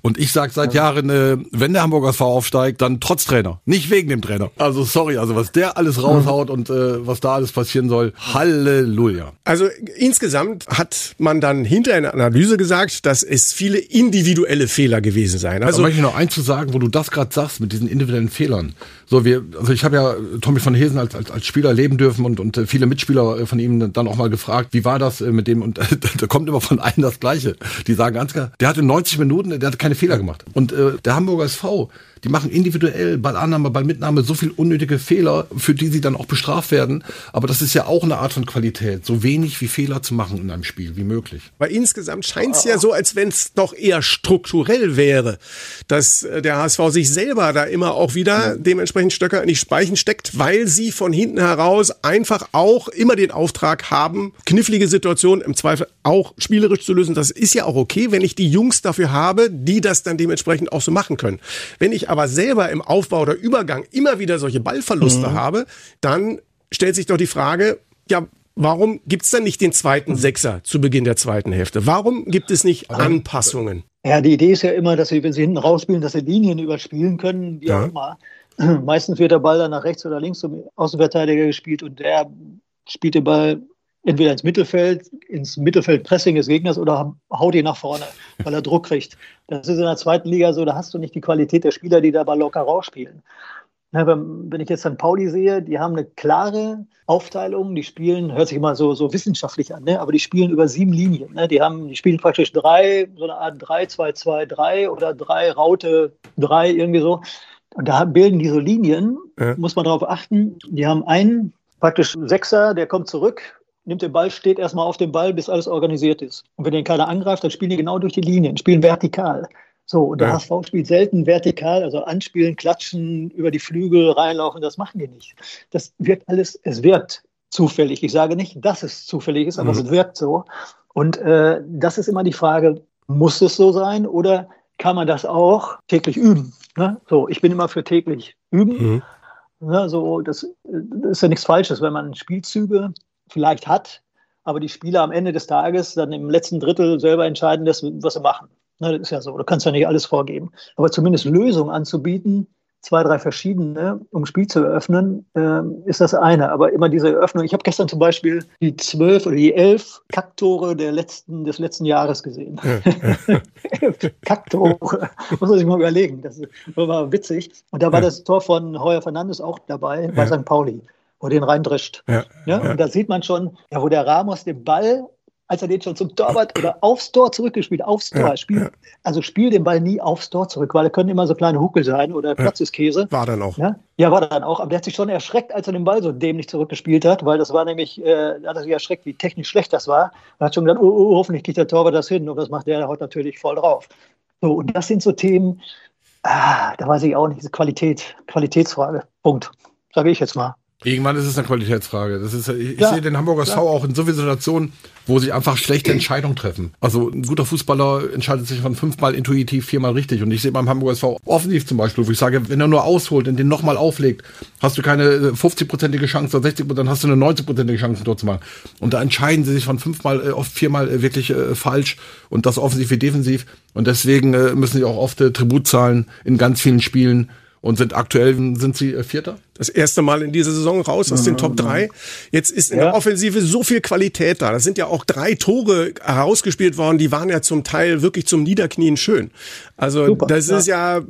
Und ich sage seit Jahren, äh, wenn der Hamburger SV aufsteigt, dann trotz Trainer, nicht wegen dem Trainer. Also sorry, also was der alles raushaut und äh, was da alles passieren soll, Halleluja. Also insgesamt hat man dann hinter in der Analyse gesagt, dass es viele individuelle Fehler gewesen seien. Also Also möchte ich noch eins zu sagen, wo du das gerade sagst mit diesen individuellen Fehlern. So wir, also ich habe ja Tommy von Hesen als, als als Spieler leben dürfen und und äh, viele Mitspieler äh, von ihm dann auch mal gefragt, wie wie war das äh, mit dem, und da kommt immer von allen das Gleiche. Die sagen ganz klar, der hatte 90 Minuten, der hat keine Fehler gemacht. Und äh, der Hamburger SV, die machen individuell Ballannahme, Ballmitnahme so viel unnötige Fehler, für die sie dann auch bestraft werden. Aber das ist ja auch eine Art von Qualität, so wenig wie Fehler zu machen in einem Spiel wie möglich. Weil insgesamt scheint es ja so, als wenn es doch eher strukturell wäre, dass äh, der HSV sich selber da immer auch wieder dementsprechend Stöcker in die Speichen steckt, weil sie von hinten heraus einfach auch immer den Auftrag haben, knifflige Situationen im Zweifel auch spielerisch zu lösen. Das ist ja auch okay, wenn ich die Jungs dafür habe, die das dann dementsprechend auch so machen können. Wenn ich aber selber im Aufbau oder Übergang immer wieder solche Ballverluste mhm. habe, dann stellt sich doch die Frage, ja, warum gibt's dann nicht den zweiten Sechser zu Beginn der zweiten Hälfte? Warum gibt es nicht Anpassungen? Ja, die Idee ist ja immer, dass sie, wenn sie hinten rausspielen, dass sie Linien überspielen können, wie ja. auch immer. Meistens wird der Ball dann nach rechts oder links zum Außenverteidiger gespielt und der spielt den Ball entweder ins Mittelfeld, ins Mittelfeldpressing des Gegners oder haut ihn nach vorne, weil er Druck kriegt. Das ist in der zweiten Liga so, da hast du nicht die Qualität der Spieler, die da mal locker rausspielen. wenn ich jetzt dann Pauli sehe, die haben eine klare Aufteilung, die spielen, hört sich immer so, so wissenschaftlich an, ne? aber die spielen über sieben Linien. Ne? Die, haben, die spielen praktisch drei, so eine Art 3-2-2-3 oder drei Raute 3, irgendwie so. Und da bilden die so Linien, ja. muss man darauf achten. Die haben einen praktisch Sechser, der kommt zurück, nimmt den Ball, steht erstmal auf dem Ball, bis alles organisiert ist. Und wenn den keiner angreift, dann spielen die genau durch die Linien, spielen vertikal. So, und der ja. HSV spielt selten vertikal, also anspielen, klatschen, über die Flügel reinlaufen, das machen die nicht. Das wirkt alles, es wirkt zufällig. Ich sage nicht, dass es zufällig ist, aber mhm. es wirkt so. Und äh, das ist immer die Frage, muss es so sein oder kann man das auch täglich üben? Ne? So, ich bin immer für täglich üben. Mhm. Ne, so, das, das ist ja nichts Falsches, wenn man Spielzüge vielleicht hat, aber die Spieler am Ende des Tages dann im letzten Drittel selber entscheiden, was sie machen. das ist ja so, du kannst ja nicht alles vorgeben. Aber zumindest Lösungen anzubieten, zwei, drei verschiedene, um Spiel zu eröffnen, äh, ist das eine. Aber immer diese Eröffnung. Ich habe gestern zum Beispiel die zwölf oder die elf Kacktore der letzten, des letzten Jahres gesehen. Kacktore. Muss man sich mal überlegen. Das war witzig. Und da war das Tor von Heuer Fernandes auch dabei bei St. Pauli wo den reindrischt. Ja, ja, ja, Und da sieht man schon, ja, wo der Ramos den Ball, als er den schon zum Torwart oder aufs Tor zurückgespielt, aufs Tor, spielt, also spielt den Ball nie aufs Tor zurück, weil er können immer so kleine Huckel sein oder Platz ist Käse. War dann auch. Ja? ja, war dann auch. Aber der hat sich schon erschreckt, als er den Ball so dämlich zurückgespielt hat, weil das war nämlich, äh, hat er sich erschreckt, wie technisch schlecht das war. Er hat schon gedacht, oh, oh, hoffentlich kriegt der Torwart das hin. Und das macht der heute natürlich voll drauf. So, und das sind so Themen, ah, da weiß ich auch nicht, diese Qualität, Qualitätsfrage. Punkt. Sage ich jetzt mal. Irgendwann ist es eine Qualitätsfrage. Das ist, ich ja, sehe den Hamburger SV auch in so vielen Situationen, wo sie einfach schlechte Entscheidungen treffen. Also ein guter Fußballer entscheidet sich von fünfmal intuitiv, viermal richtig. Und ich sehe beim Hamburger SV offensiv zum Beispiel, wo ich sage, wenn er nur ausholt und den nochmal auflegt, hast du keine 50-prozentige Chance oder 60 dann hast du eine 90-prozentige Chance, ein Tor zu machen. Und da entscheiden sie sich von fünfmal, äh, oft viermal äh, wirklich äh, falsch. Und das offensiv wie defensiv. Und deswegen äh, müssen sie auch oft äh, Tribut zahlen in ganz vielen Spielen und sind aktuell sind sie äh, Vierter. Das erste Mal in dieser Saison raus aus den Top 3. Jetzt ist in ja. der Offensive so viel Qualität da. Das sind ja auch drei Tore herausgespielt worden, die waren ja zum Teil wirklich zum Niederknien schön. Also Super, das ja. ist ja,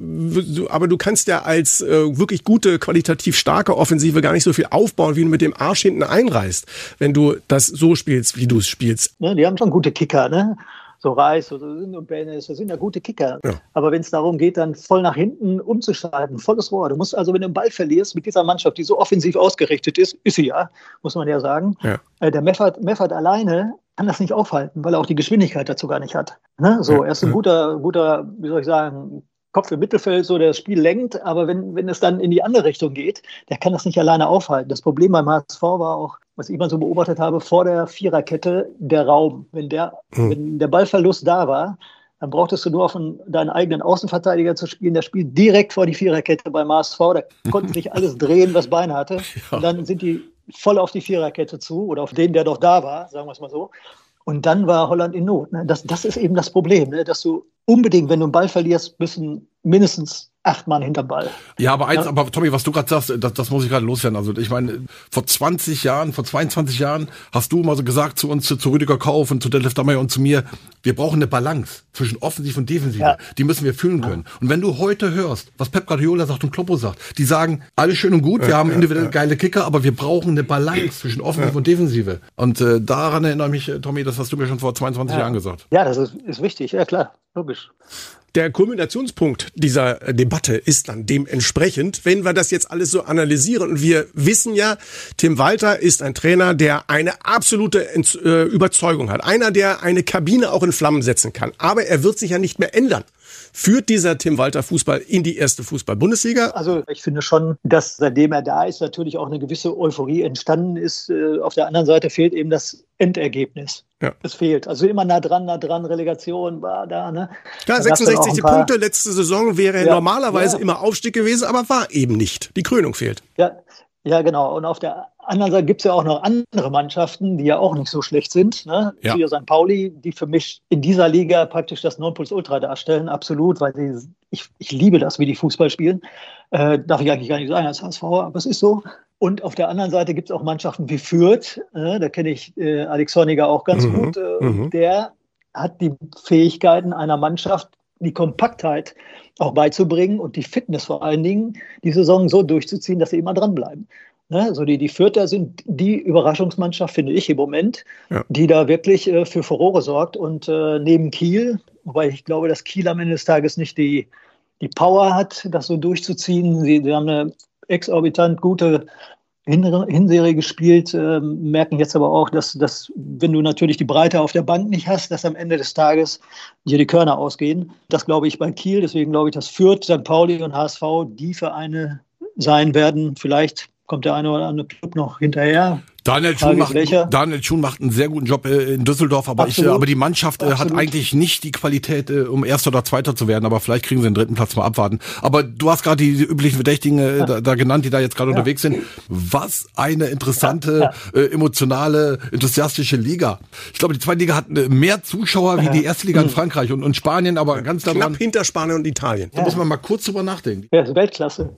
aber du kannst ja als äh, wirklich gute, qualitativ starke Offensive gar nicht so viel aufbauen, wie du mit dem Arsch hinten einreißt, wenn du das so spielst, wie du es spielst. Ja, die haben schon gute Kicker, ne? So Reis oder und Bennis, das sind ja gute Kicker. Ja. Aber wenn es darum geht, dann voll nach hinten umzuschalten, volles Rohr. Du musst also, wenn du den Ball verlierst mit dieser Mannschaft, die so offensiv ausgerichtet ist, ist sie ja, muss man ja sagen. Ja. Äh, der Meffert, Meffert alleine kann das nicht aufhalten, weil er auch die Geschwindigkeit dazu gar nicht hat. Ne? So, er ist ein guter, guter, wie soll ich sagen, Kopf im Mittelfeld so das Spiel lenkt, aber wenn, wenn es dann in die andere Richtung geht, der kann das nicht alleine aufhalten. Das Problem beim HSV war auch, was ich mal so beobachtet habe, vor der Viererkette der Raum. Wenn der, mhm. wenn der Ballverlust da war, dann brauchtest du nur auf einen, deinen eigenen Außenverteidiger zu spielen. Der spielt direkt vor die Viererkette beim HSV. Da konnte sich alles drehen, was Beine hatte. Ja. Und dann sind die voll auf die Viererkette zu oder auf den, der doch da war, sagen wir es mal so. Und dann war Holland in Not. Ne? Das, das ist eben das Problem, ne? dass du unbedingt, wenn du einen Ball verlierst, müssen mindestens acht Mann hinterm Ball. Ja, aber eins, ja. aber Tommy, was du gerade sagst, das, das muss ich gerade loswerden. Also ich meine, vor 20 Jahren, vor 22 Jahren hast du mal so gesagt zu uns, zu, zu Rüdiger Kauf und zu Detlef Dammeyer und zu mir, wir brauchen eine Balance zwischen Offensiv und Defensiv. Ja. Die müssen wir fühlen können. Und wenn du heute hörst, was Pep Guardiola sagt und Kloppo sagt, die sagen, alles schön und gut, wir haben individuell geile Kicker, aber wir brauchen eine Balance zwischen Offensiv und Defensive. Und äh, daran erinnere mich, äh, Tommy, das hast du mir schon vor 22 Jahren gesagt. Ja, das ist, ist wichtig, ja klar, logisch. Der Kulminationspunkt dieser Debatte ist dann dementsprechend, wenn wir das jetzt alles so analysieren. Und wir wissen ja, Tim Walter ist ein Trainer, der eine absolute äh, Überzeugung hat. Einer, der eine Kabine auch in Flammen setzen kann. Aber er wird sich ja nicht mehr ändern. Führt dieser Tim Walter Fußball in die erste Fußball-Bundesliga? Also ich finde schon, dass seitdem er da ist, natürlich auch eine gewisse Euphorie entstanden ist. Äh, auf der anderen Seite fehlt eben das Endergebnis. Ja. Es fehlt. Also immer nah dran, nah dran, Relegation war da. Ne? Ja, 66 Punkte letzte Saison wäre ja, normalerweise ja. immer Aufstieg gewesen, aber war eben nicht. Die Krönung fehlt. Ja, ja genau. Und auf der anderen Seite gibt es ja auch noch andere Mannschaften, die ja auch nicht so schlecht sind. Ne? Ja. Hier St. Pauli, die für mich in dieser Liga praktisch das Nonplusultra darstellen, absolut, weil die, ich, ich liebe das, wie die Fußball spielen. Äh, darf ich eigentlich gar nicht sagen als HSV, aber es ist so. Und auf der anderen Seite gibt es auch Mannschaften wie Fürth, äh, da kenne ich äh, Alex Sonniger auch ganz mhm. gut. Äh, mhm. Der hat die Fähigkeiten einer Mannschaft, die Kompaktheit auch beizubringen und die Fitness vor allen Dingen, die Saison so durchzuziehen, dass sie immer dranbleiben. Ne? Also die, die Fürther sind die Überraschungsmannschaft, finde ich im Moment, ja. die da wirklich äh, für Furore sorgt. Und äh, neben Kiel, wobei ich glaube, dass Kiel am Ende des Tages nicht die, die Power hat, das so durchzuziehen. Sie, sie haben eine exorbitant gute Hinserie gespielt, äh, merken jetzt aber auch, dass, dass, wenn du natürlich die Breite auf der Bank nicht hast, dass am Ende des Tages dir die Körner ausgehen. Das glaube ich bei Kiel, deswegen glaube ich, dass Fürth, St. Pauli und HSV die Vereine sein werden. Vielleicht kommt der eine oder andere Club noch hinterher. Daniel Schuhn, macht, Daniel Schuhn macht einen sehr guten Job äh, in Düsseldorf, aber, ich, aber die Mannschaft Absolut. hat eigentlich nicht die Qualität, äh, um Erster oder Zweiter zu werden, aber vielleicht kriegen sie den dritten Platz mal abwarten. Aber du hast gerade die üblichen Verdächtigen äh, ja. da, da, genannt, die da jetzt gerade ja. unterwegs sind. Was eine interessante, ja. äh, emotionale, enthusiastische Liga. Ich glaube, die zweite Liga hat mehr Zuschauer wie die erste Liga in mhm. Frankreich und, und Spanien, aber ganz daran. Knapp hinter Spanien und Italien. Da muss man mal kurz drüber nachdenken. Ja, das ist Weltklasse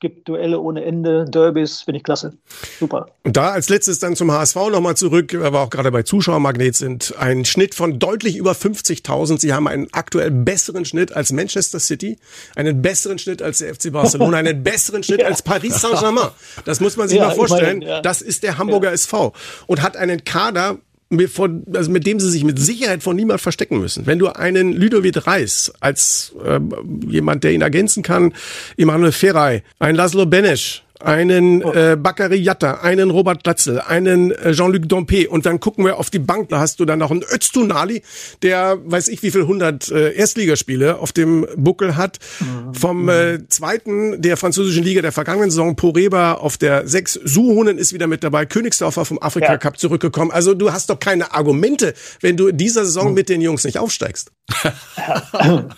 gibt Duelle ohne Ende, Derbys, finde ich klasse. Super. Und da als letztes dann zum HSV nochmal zurück, weil wir auch gerade bei Zuschauermagnet sind. Ein Schnitt von deutlich über 50.000. Sie haben einen aktuell besseren Schnitt als Manchester City, einen besseren Schnitt als der FC Barcelona, einen besseren Schnitt ja. als Paris Saint-Germain. Das muss man sich ja, mal vorstellen. Meine, ja. Das ist der Hamburger SV und hat einen Kader, von, also mit dem sie sich mit Sicherheit von niemand verstecken müssen. Wenn du einen Ludovic Reis als äh, jemand, der ihn ergänzen kann, Emanuel Ferrei, ein Laszlo Benesch, einen oh. äh, Bakary Yatta, einen Robert Glatzel, einen äh, Jean-Luc Dompe und dann gucken wir auf die Bank, da hast du dann noch einen Öztunali, der weiß ich wie viel 100 äh, Erstligaspiele auf dem Buckel hat. Mhm. Vom äh, zweiten der französischen Liga der vergangenen Saison, Poreba auf der 6, Suhonen ist wieder mit dabei, Königsdorfer vom Afrika ja. Cup zurückgekommen. Also du hast doch keine Argumente, wenn du in dieser Saison mhm. mit den Jungs nicht aufsteigst. ja,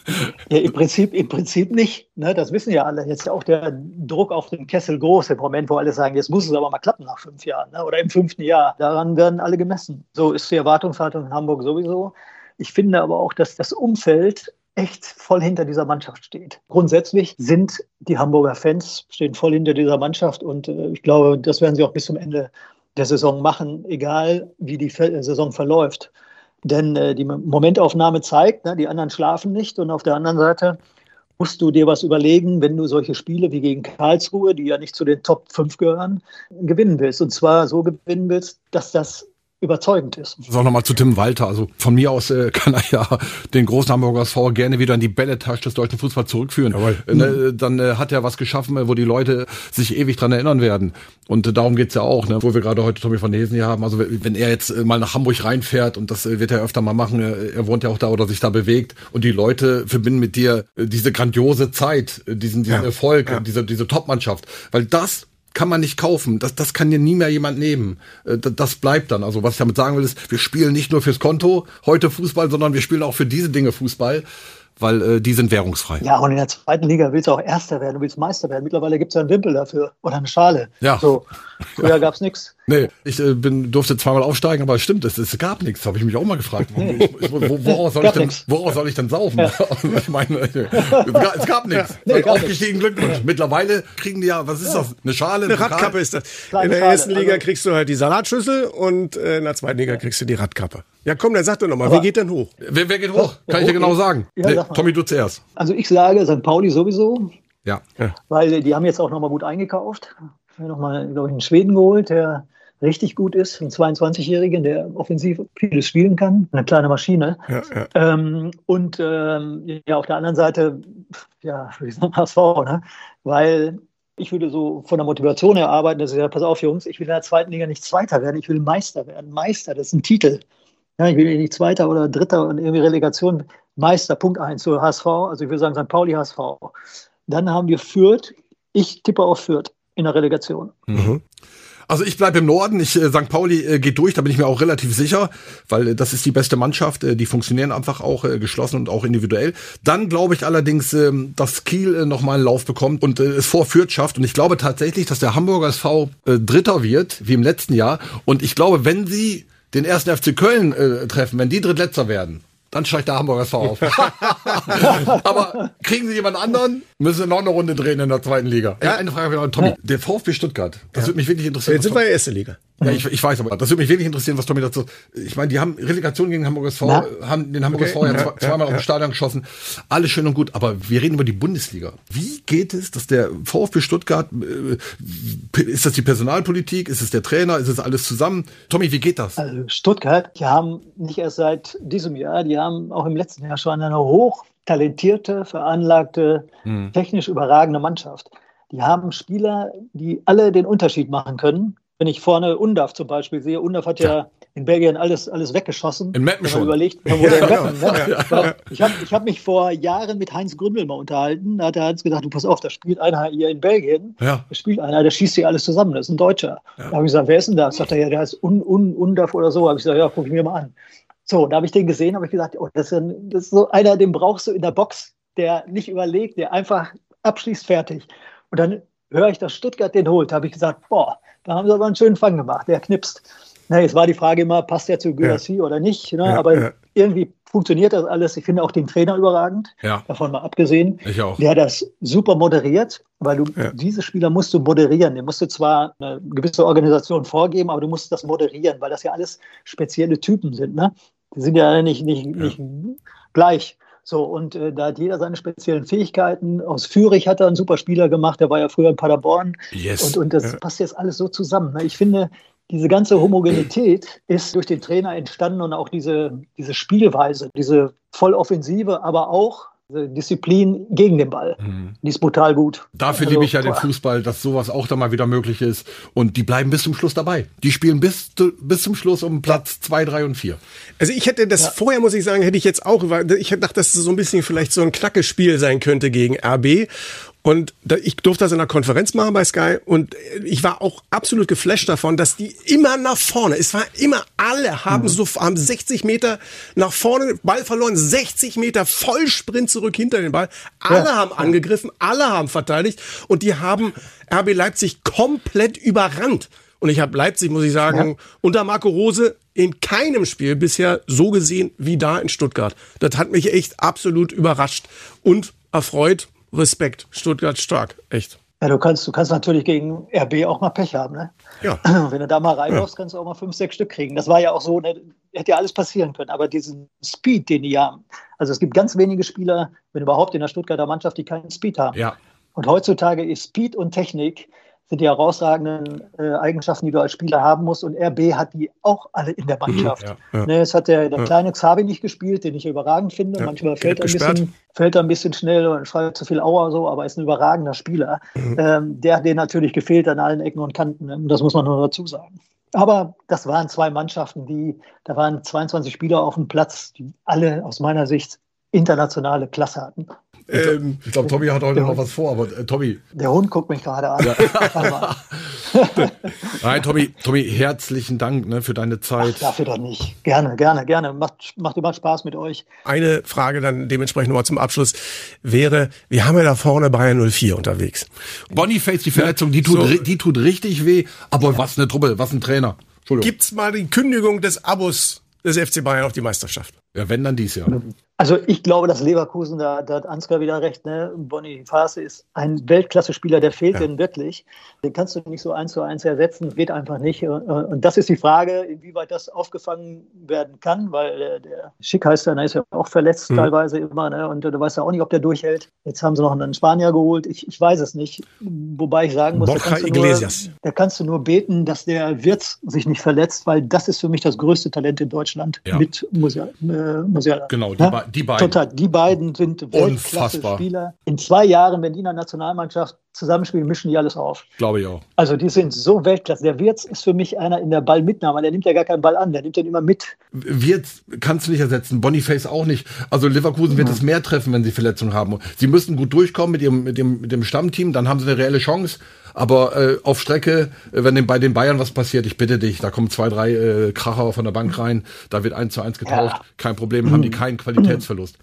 im Prinzip, im Prinzip nicht. Ne? Das wissen ja alle. Jetzt ja auch der Druck auf den Kessel groß im Moment, wo alle sagen, jetzt muss es aber mal klappen nach fünf Jahren ne? oder im fünften Jahr. Daran werden alle gemessen. So ist die Erwartungshaltung in Hamburg sowieso. Ich finde aber auch, dass das Umfeld echt voll hinter dieser Mannschaft steht. Grundsätzlich sind die Hamburger Fans stehen voll hinter dieser Mannschaft und äh, ich glaube, das werden sie auch bis zum Ende der Saison machen, egal wie die Saison verläuft. Denn äh, die Momentaufnahme zeigt, ne, die anderen schlafen nicht und auf der anderen Seite musst du dir was überlegen, wenn du solche Spiele wie gegen Karlsruhe, die ja nicht zu den Top 5 gehören, gewinnen willst. Und zwar so gewinnen willst, dass das überzeugend ist. Sag nochmal zu Tim Walter. Also von mir aus äh, kann er ja den großen Hamburger SV gerne wieder in die Bälletasche des deutschen Fußballs zurückführen. Äh, ne, dann äh, hat er was geschaffen, wo die Leute sich ewig dran erinnern werden. Und äh, darum geht's ja auch, ne, wo wir gerade heute Tommy van Hesen hier haben. Also wenn er jetzt äh, mal nach Hamburg reinfährt, und das äh, wird er öfter mal machen, äh, er wohnt ja auch da oder sich da bewegt, und die Leute verbinden mit dir äh, diese grandiose Zeit, äh, diesen, diesen ja. Erfolg, ja. diese, diese Top-Mannschaft. Weil das kann man nicht kaufen. Das, das kann dir nie mehr jemand nehmen. Äh, das bleibt dann. Also was ich damit sagen will, ist, wir spielen nicht nur fürs Konto heute Fußball, sondern wir spielen auch für diese Dinge Fußball weil äh, die sind währungsfrei. Ja, und in der zweiten Liga willst du auch Erster werden, du willst Meister werden. Mittlerweile gibt es ja einen Wimpel dafür oder eine Schale. Ja. So, früher gab's nichts. Nee, ich äh, bin, durfte zweimal aufsteigen, aber es stimmt, es, es gab nichts, habe ich mich auch mal gefragt. Ich, ich, wo, woraus, soll ich Gab denn, woraus soll ich denn saufen? ich meine, es gab, es gab nichts. Nee, gab Aufgestiegen, Glückwunsch. Mittlerweile kriegen die ja, was ist das? Eine Schale? Eine? Radkappe ist das. Kleine in der Schale, ersten Liga also- kriegst du halt die Salatschüssel und äh, in der zweiten Liga kriegst du die Radkappe. Ja, komm, dann sag doch nochmal, wie geht denn hoch? Wer, wer geht hoch? Kann ich dir genau sagen. Ja, nee, sag. Tommy, du zuerst. Also ich sage St. Pauli sowieso, Ja. weil die haben jetzt auch nochmal gut eingekauft. Nochmal, glaube ich, einen Schweden geholt, der richtig gut ist, einen 22-Jährigen, der offensiv vieles spielen kann, eine kleine Maschine. Ja, ja. Ähm, und ähm, ja, auf der anderen Seite, ja, würde ich sagen, HSV, ne? weil ich würde so von der Motivation her arbeiten, dass ich sage, pass auf, Jungs, ich will in der zweiten Liga nicht Zweiter werden, ich will Meister werden. Meister, das ist ein Titel. Ja, ich will nicht Zweiter oder Dritter und irgendwie Relegation. Meister, Punkt eins, so HSV, also ich würde sagen St. Pauli, HSV. Dann haben wir Fürth, ich tippe auf Fürth in der Relegation. Also ich bleibe im Norden. Ich, äh, St. Pauli äh, geht durch, da bin ich mir auch relativ sicher, weil äh, das ist die beste Mannschaft. Die funktionieren einfach auch geschlossen und auch individuell. Dann glaube ich allerdings, ähm, dass Kiel nochmal einen Lauf bekommt und es vorführt schafft. Und ich glaube tatsächlich, dass der Hamburger SV Dritter wird, wie im letzten Jahr. Und ich glaube, wenn sie den ersten FC Köln äh, treffen, wenn die Drittletzter werden, dann steigt der Hamburger SV auf. Aber kriegen sie jemand anderen, müssen sie noch eine Runde drehen in der zweiten Liga. Ja, eine Frage noch, Tommy. Der VfB Stuttgart, das würde mich wirklich interessieren. Jetzt sind wir in der ersten Liga. Ja, ich, ich weiß aber, das würde mich wirklich interessieren, was Tommy dazu. Ich meine, die haben Relegation gegen Hamburger SV, Na? haben den Hamburger SV ja, Ja, zwei, ja, zweimal ja. auf dem Stadion geschossen. Alles schön und gut, aber wir reden über die Bundesliga. Wie geht es, dass der VfB Stuttgart, äh, ist das die Personalpolitik, ist es der Trainer, ist es alles zusammen? Tommy, wie geht das? Also Stuttgart, die haben nicht erst seit diesem Jahr, die haben auch im letzten Jahr schon eine hochtalentierte, veranlagte, technisch überragende Mannschaft. Die haben Spieler, die alle den Unterschied machen können. Wenn ich vorne Undaf zum Beispiel sehe, Undaf hat ja, in Belgien alles, alles weggeschossen. In Meppen schon. Überlegt, wo der in genau. Meppen, ne? Ja. Ich habe ich hab mich vor Jahren mit Heinz Gründel mal unterhalten. Da hat der Heinz gesagt, du pass auf, da spielt einer hier in Belgien. Ja. Da spielt einer, der schießt hier alles zusammen. Das ist ein Deutscher. Da habe ich gesagt, wer ist denn das? Sagt er, ja, der heißt Un, Un, Undaf oder so. Da habe ich gesagt, ja, guck ich mir mal an. So, da habe ich den gesehen, habe ich gesagt, oh, das, ist ein, das ist so einer, den brauchst du in der Box, der nicht überlegt, der einfach abschließt, fertig. Und dann höre ich, dass Stuttgart den holt. Da habe ich gesagt, boah, da haben sie aber einen schönen Fang gemacht, der knipst. Na, jetzt war die Frage immer, passt der zu Gyrassi oder nicht? Ne? Ja, aber ja. irgendwie funktioniert das alles. Ich finde auch den Trainer überragend, Ja. davon mal abgesehen. Ich auch. Der hat das super moderiert, weil du Ja. diese Spieler musst du moderieren. Den musst du zwar eine gewisse Organisation vorgeben, aber du musst das moderieren, weil das ja alles spezielle Typen sind. Ne? Die sind ja nicht, nicht, nicht gleich. So, und äh, da hat jeder seine speziellen Fähigkeiten. Aus Fürich hat er einen super Spieler gemacht, der war ja früher in Paderborn. Yes. Und, und das passt jetzt alles so zusammen. Ne? Ich finde, diese ganze Homogenität ist durch den Trainer entstanden und auch diese, diese Spielweise, diese Volloffensive, aber auch Disziplin gegen den Ball. Die ist brutal gut. Dafür Also, liebe ich ja den. Fußball, dass sowas auch da mal wieder möglich ist. Und die bleiben bis zum Schluss dabei. Die spielen bis, bis zum Schluss um Platz zwei, drei und vier. Also ich hätte das vorher, muss ich sagen, hätte ich jetzt auch, weil ich hätte gedacht, dass es so ein bisschen vielleicht so ein Knackespiel sein könnte gegen RB. Und da, ich durfte das in der Konferenz machen bei Sky und ich war auch absolut geflasht davon, dass die immer nach vorne, es war immer, alle haben so, haben 60 Meter nach vorne, Ball verloren, 60 Meter Vollsprint zurück hinter den Ball. Alle haben angegriffen, alle haben verteidigt und die haben RB Leipzig komplett überrannt. Und ich habe Leipzig, muss ich sagen, unter Marco Rose in keinem Spiel bisher so gesehen wie da in Stuttgart. Das hat mich echt absolut überrascht und erfreut. Respekt. Stuttgart stark. Echt. Ja, du kannst, du kannst natürlich gegen RB auch mal Pech haben. Ne? Ja. Wenn du da mal reinläufst, kannst du auch mal fünf, sechs Stück kriegen. Das war ja auch so, ne, hätte ja alles passieren können. Aber diesen Speed, den die haben. Also es gibt ganz wenige Spieler, wenn überhaupt in der Stuttgarter Mannschaft, die keinen Speed haben. Ja. Und heutzutage ist Speed und Technik sind die herausragenden äh, Eigenschaften, die du als Spieler haben musst. Und RB hat die auch alle in der Mannschaft. Ja, ja. Ne, es hat der, der kleine Xavi nicht gespielt, den ich überragend finde. Ja, Manchmal fällt er, ein gesperrt. bisschen, fällt er ein bisschen schnell und schreibt zu viel Auer so, aber ist ein überragender Spieler. Ähm, der hat den natürlich gefehlt an allen Ecken und Kanten. Ne? Das muss man nur dazu sagen. Aber das waren zwei Mannschaften, die, da waren 22 Spieler auf dem Platz, die alle aus meiner Sicht internationale Klasse hatten. Ähm, Ich glaube, Tommy hat heute noch was vor, aber äh, Tommy, Der Hund guckt mich gerade an. Mal. nein, Tommy, Tommy, herzlichen Dank ne, für deine Zeit. Dafür doch nicht. Gerne, gerne, gerne. Macht, macht immer Spaß mit euch. eine Frage dann dementsprechend nochmal zum Abschluss wäre, wir haben ja da vorne Bayern 04 unterwegs. Boniface, die Verletzung, die tut, So. die tut richtig weh, aber was eine Truppe, was ein Trainer. Entschuldigung. Gibt's mal die Kündigung des Abos des FC Bayern auf die Meisterschaft? Ja, wenn dann dies Jahr. Also ich glaube, dass Leverkusen, da, da hat Ansgar wieder recht, ne? Boniface ist ein Weltklasse-Spieler, der fehlt denen wirklich. Den kannst du nicht so eins zu eins ersetzen, geht einfach nicht. Und das ist die Frage, inwieweit das aufgefangen werden kann, weil der, der Schick heißt ja, der ist ja auch verletzt teilweise immer, ne? Und du weißt ja auch nicht, ob der durchhält. Jetzt haben sie noch einen Spanier geholt, ich, ich weiß es nicht. Wobei ich sagen muss, da kannst, du Iglesias. nur, da kannst du nur beten, dass der Wirtz sich nicht verletzt, weil das ist für mich das größte Talent in Deutschland Ja. mit Musiala. Äh, Musiala. Genau, die Ja? Die beiden. Total. Die beiden sind. Weltklasse-Spieler. In zwei Jahren, wenn die in der Nationalmannschaft zusammenspielen, mischen die alles auf. Glaube ich auch. Also die sind so Weltklasse. Der Wirtz ist für mich einer in der Ballmitnahme. Der nimmt ja gar keinen Ball an, der nimmt den immer mit. Wird kannst du nicht ersetzen, Boniface auch nicht. Also Leverkusen wird es mehr treffen, wenn sie Verletzungen haben. Sie müssen gut durchkommen mit ihrem, mit dem, mit dem Stammteam, dann haben sie eine reelle Chance. Aber äh, auf Strecke, äh, wenn den, bei den Bayern was passiert, ich bitte dich, da kommen zwei, drei äh, Kracher von der Bank rein, da wird eins zu eins getauscht, Ja. kein Problem, haben die keinen Qualitätsverlust.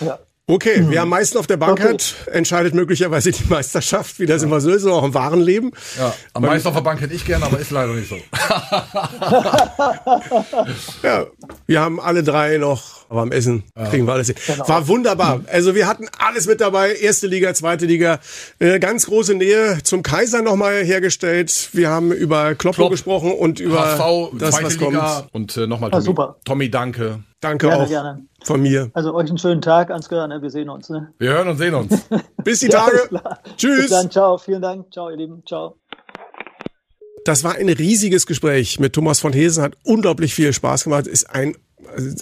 Ja. Okay, wer am meisten auf der Bank Okay. hat, entscheidet möglicherweise die Meisterschaft. Wie das immer so ist, auch im wahren Leben. Ja, am meisten auf der Bank hätte ich gerne, aber ist leider nicht so. Ja, wir haben alle drei noch, aber am Essen kriegen wir alles hin. Genau. War wunderbar. Also wir hatten alles mit dabei. Erste Liga, zweite Liga. Äh, ganz große Nähe zum Kaiser nochmal hergestellt. Wir haben über Kloppo Klopp, gesprochen und über HSV, das, was Liga. kommt. Und äh, nochmal Ah, Tommy. super. Tommy, danke. Danke Gerne, auch gerne. von mir. Also euch einen schönen Tag, Ansgar. Ne? Wir sehen uns. Ne? Wir hören und sehen uns. Bis die Ja, Tage. alles klar. Bis Tschüss. dann. Ciao. Vielen Dank. Ciao, ihr Lieben. Ciao. Das war ein riesiges Gespräch mit Thomas von Hesen, hat unglaublich viel Spaß gemacht, ist ein,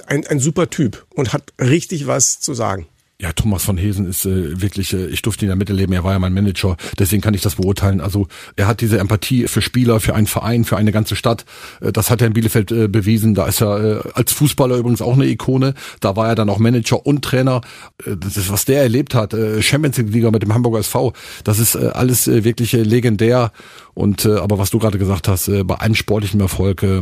ein, ein super Typ und hat richtig was zu sagen. Ja, Thomas von Hesen ist äh, wirklich, äh, ich durfte ihn ja miterleben, er war ja mein Manager, deswegen kann ich das beurteilen. Also er hat diese Empathie für Spieler, für einen Verein, für eine ganze Stadt. Äh, das hat er in Bielefeld äh, bewiesen. Da ist er äh, als Fußballer übrigens auch eine Ikone. Da war er dann auch Manager und Trainer. Äh, das ist, was der erlebt hat. Äh, Champions League Liga mit dem Hamburger SV. Das ist äh, alles äh, wirklich äh, legendär. Und äh, aber was du gerade gesagt hast, äh, bei allem sportlichen Erfolg äh,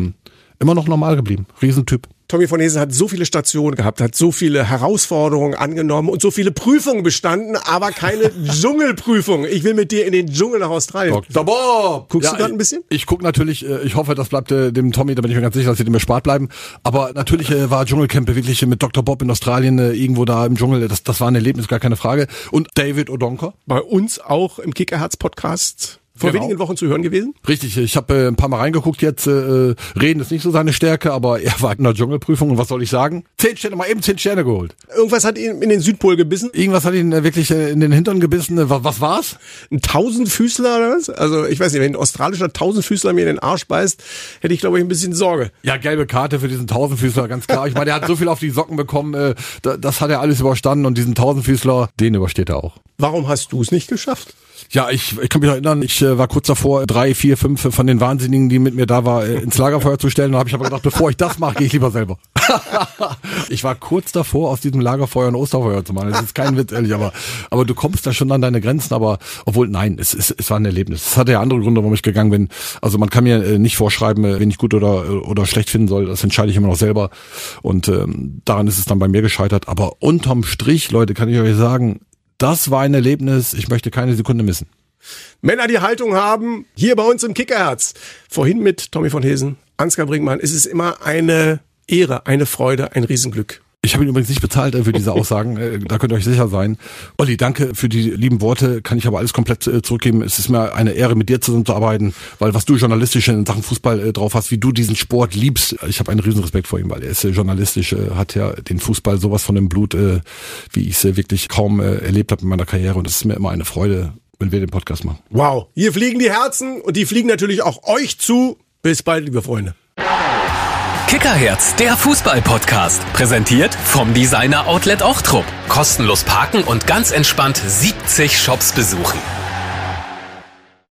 immer noch normal geblieben. Riesentyp. Tommy von Hesen hat so viele Stationen gehabt, hat so viele Herausforderungen angenommen und so viele Prüfungen bestanden, aber keine Dschungelprüfung. Ich will mit dir in den Dschungel nach Australien. Dr. Bob! Guckst du grad ein bisschen? Ich, ich guck natürlich, äh, ich hoffe, das bleibt äh, dem Tommy, da bin ich mir ganz sicher, dass sie dem erspart bleiben. Aber natürlich äh, war Dschungelcamp wirklich mit Dr. Bob in Australien äh, irgendwo da im Dschungel. Das, das war ein Erlebnis, gar keine Frage. Und David O'Donker. Bei uns auch im Kickerherz-Podcast vor Genau. wenigen Wochen zu hören gewesen. Richtig, ich habe äh, ein paar Mal reingeguckt jetzt. Äh, reden ist nicht so seine Stärke, aber er war in der Dschungelprüfung und was soll ich sagen? Zehn Sterne, mal eben zehn Sterne geholt. Irgendwas hat ihn in den Südpol gebissen. Irgendwas hat ihn äh, wirklich äh, in den Hintern gebissen. Äh, Was, was war's? Ein Tausendfüßler oder was? Also ich weiß nicht, wenn ein australischer Tausendfüßler mir in den Arsch beißt, hätte ich glaube ich ein bisschen Sorge. Ja, gelbe Karte für diesen Tausendfüßler, ganz klar. Ich meine, er hat so viel auf die Socken bekommen, äh, da- das hat er alles überstanden und diesen Tausendfüßler, den übersteht er auch. Warum hast du es nicht geschafft? Ja, ich, ich kann mich noch erinnern, ich äh, war kurz davor, drei, vier, fünf von den Wahnsinnigen, die mit mir da war, äh, ins Lagerfeuer zu stellen. Da habe ich aber gedacht, bevor ich das mache, gehe ich lieber selber. ich war kurz davor, aus diesem Lagerfeuer ein Osterfeuer zu machen. Das ist kein Witz, ehrlich, aber, aber du kommst da schon an deine Grenzen. Aber obwohl, nein, es, es, es war ein Erlebnis. Es hatte ja andere Gründe, warum ich gegangen bin. Also man kann mir äh, nicht vorschreiben, äh, wen ich gut oder, äh, oder schlecht finden soll. Das entscheide ich immer noch selber. Und ähm, daran ist es dann bei mir gescheitert. Aber unterm Strich, Leute, kann ich euch sagen, das war ein Erlebnis. Ich möchte keine Sekunde missen. Männer, die Haltung haben, hier bei uns im Kickerherz. Vorhin mit Tommy von Hesen, Ansgar Brinkmann, es ist immer eine Ehre, eine Freude, ein Riesenglück. Ich habe ihn übrigens nicht bezahlt äh, für diese Aussagen. Äh, da könnt ihr euch sicher sein. Olli, danke für die lieben Worte. Kann ich aber alles komplett äh, zurückgeben. Es ist mir eine Ehre, mit dir zusammenzuarbeiten, weil was du journalistisch in Sachen Fußball äh, drauf hast, wie du diesen Sport liebst. Ich habe einen riesen Respekt vor ihm, weil er ist äh, journalistisch, äh, hat ja den Fußball sowas von dem Blut, wie ich es wirklich kaum erlebt habe in meiner Karriere. Und es ist mir immer eine Freude, wenn wir den Podcast machen. Wow. Hier fliegen die Herzen und die fliegen natürlich auch euch zu. Bis bald, liebe Freunde. Kickerherz, der Fußball-Podcast. Präsentiert vom Designer Outlet Ochtrup. Kostenlos parken und ganz entspannt 70 Shops besuchen.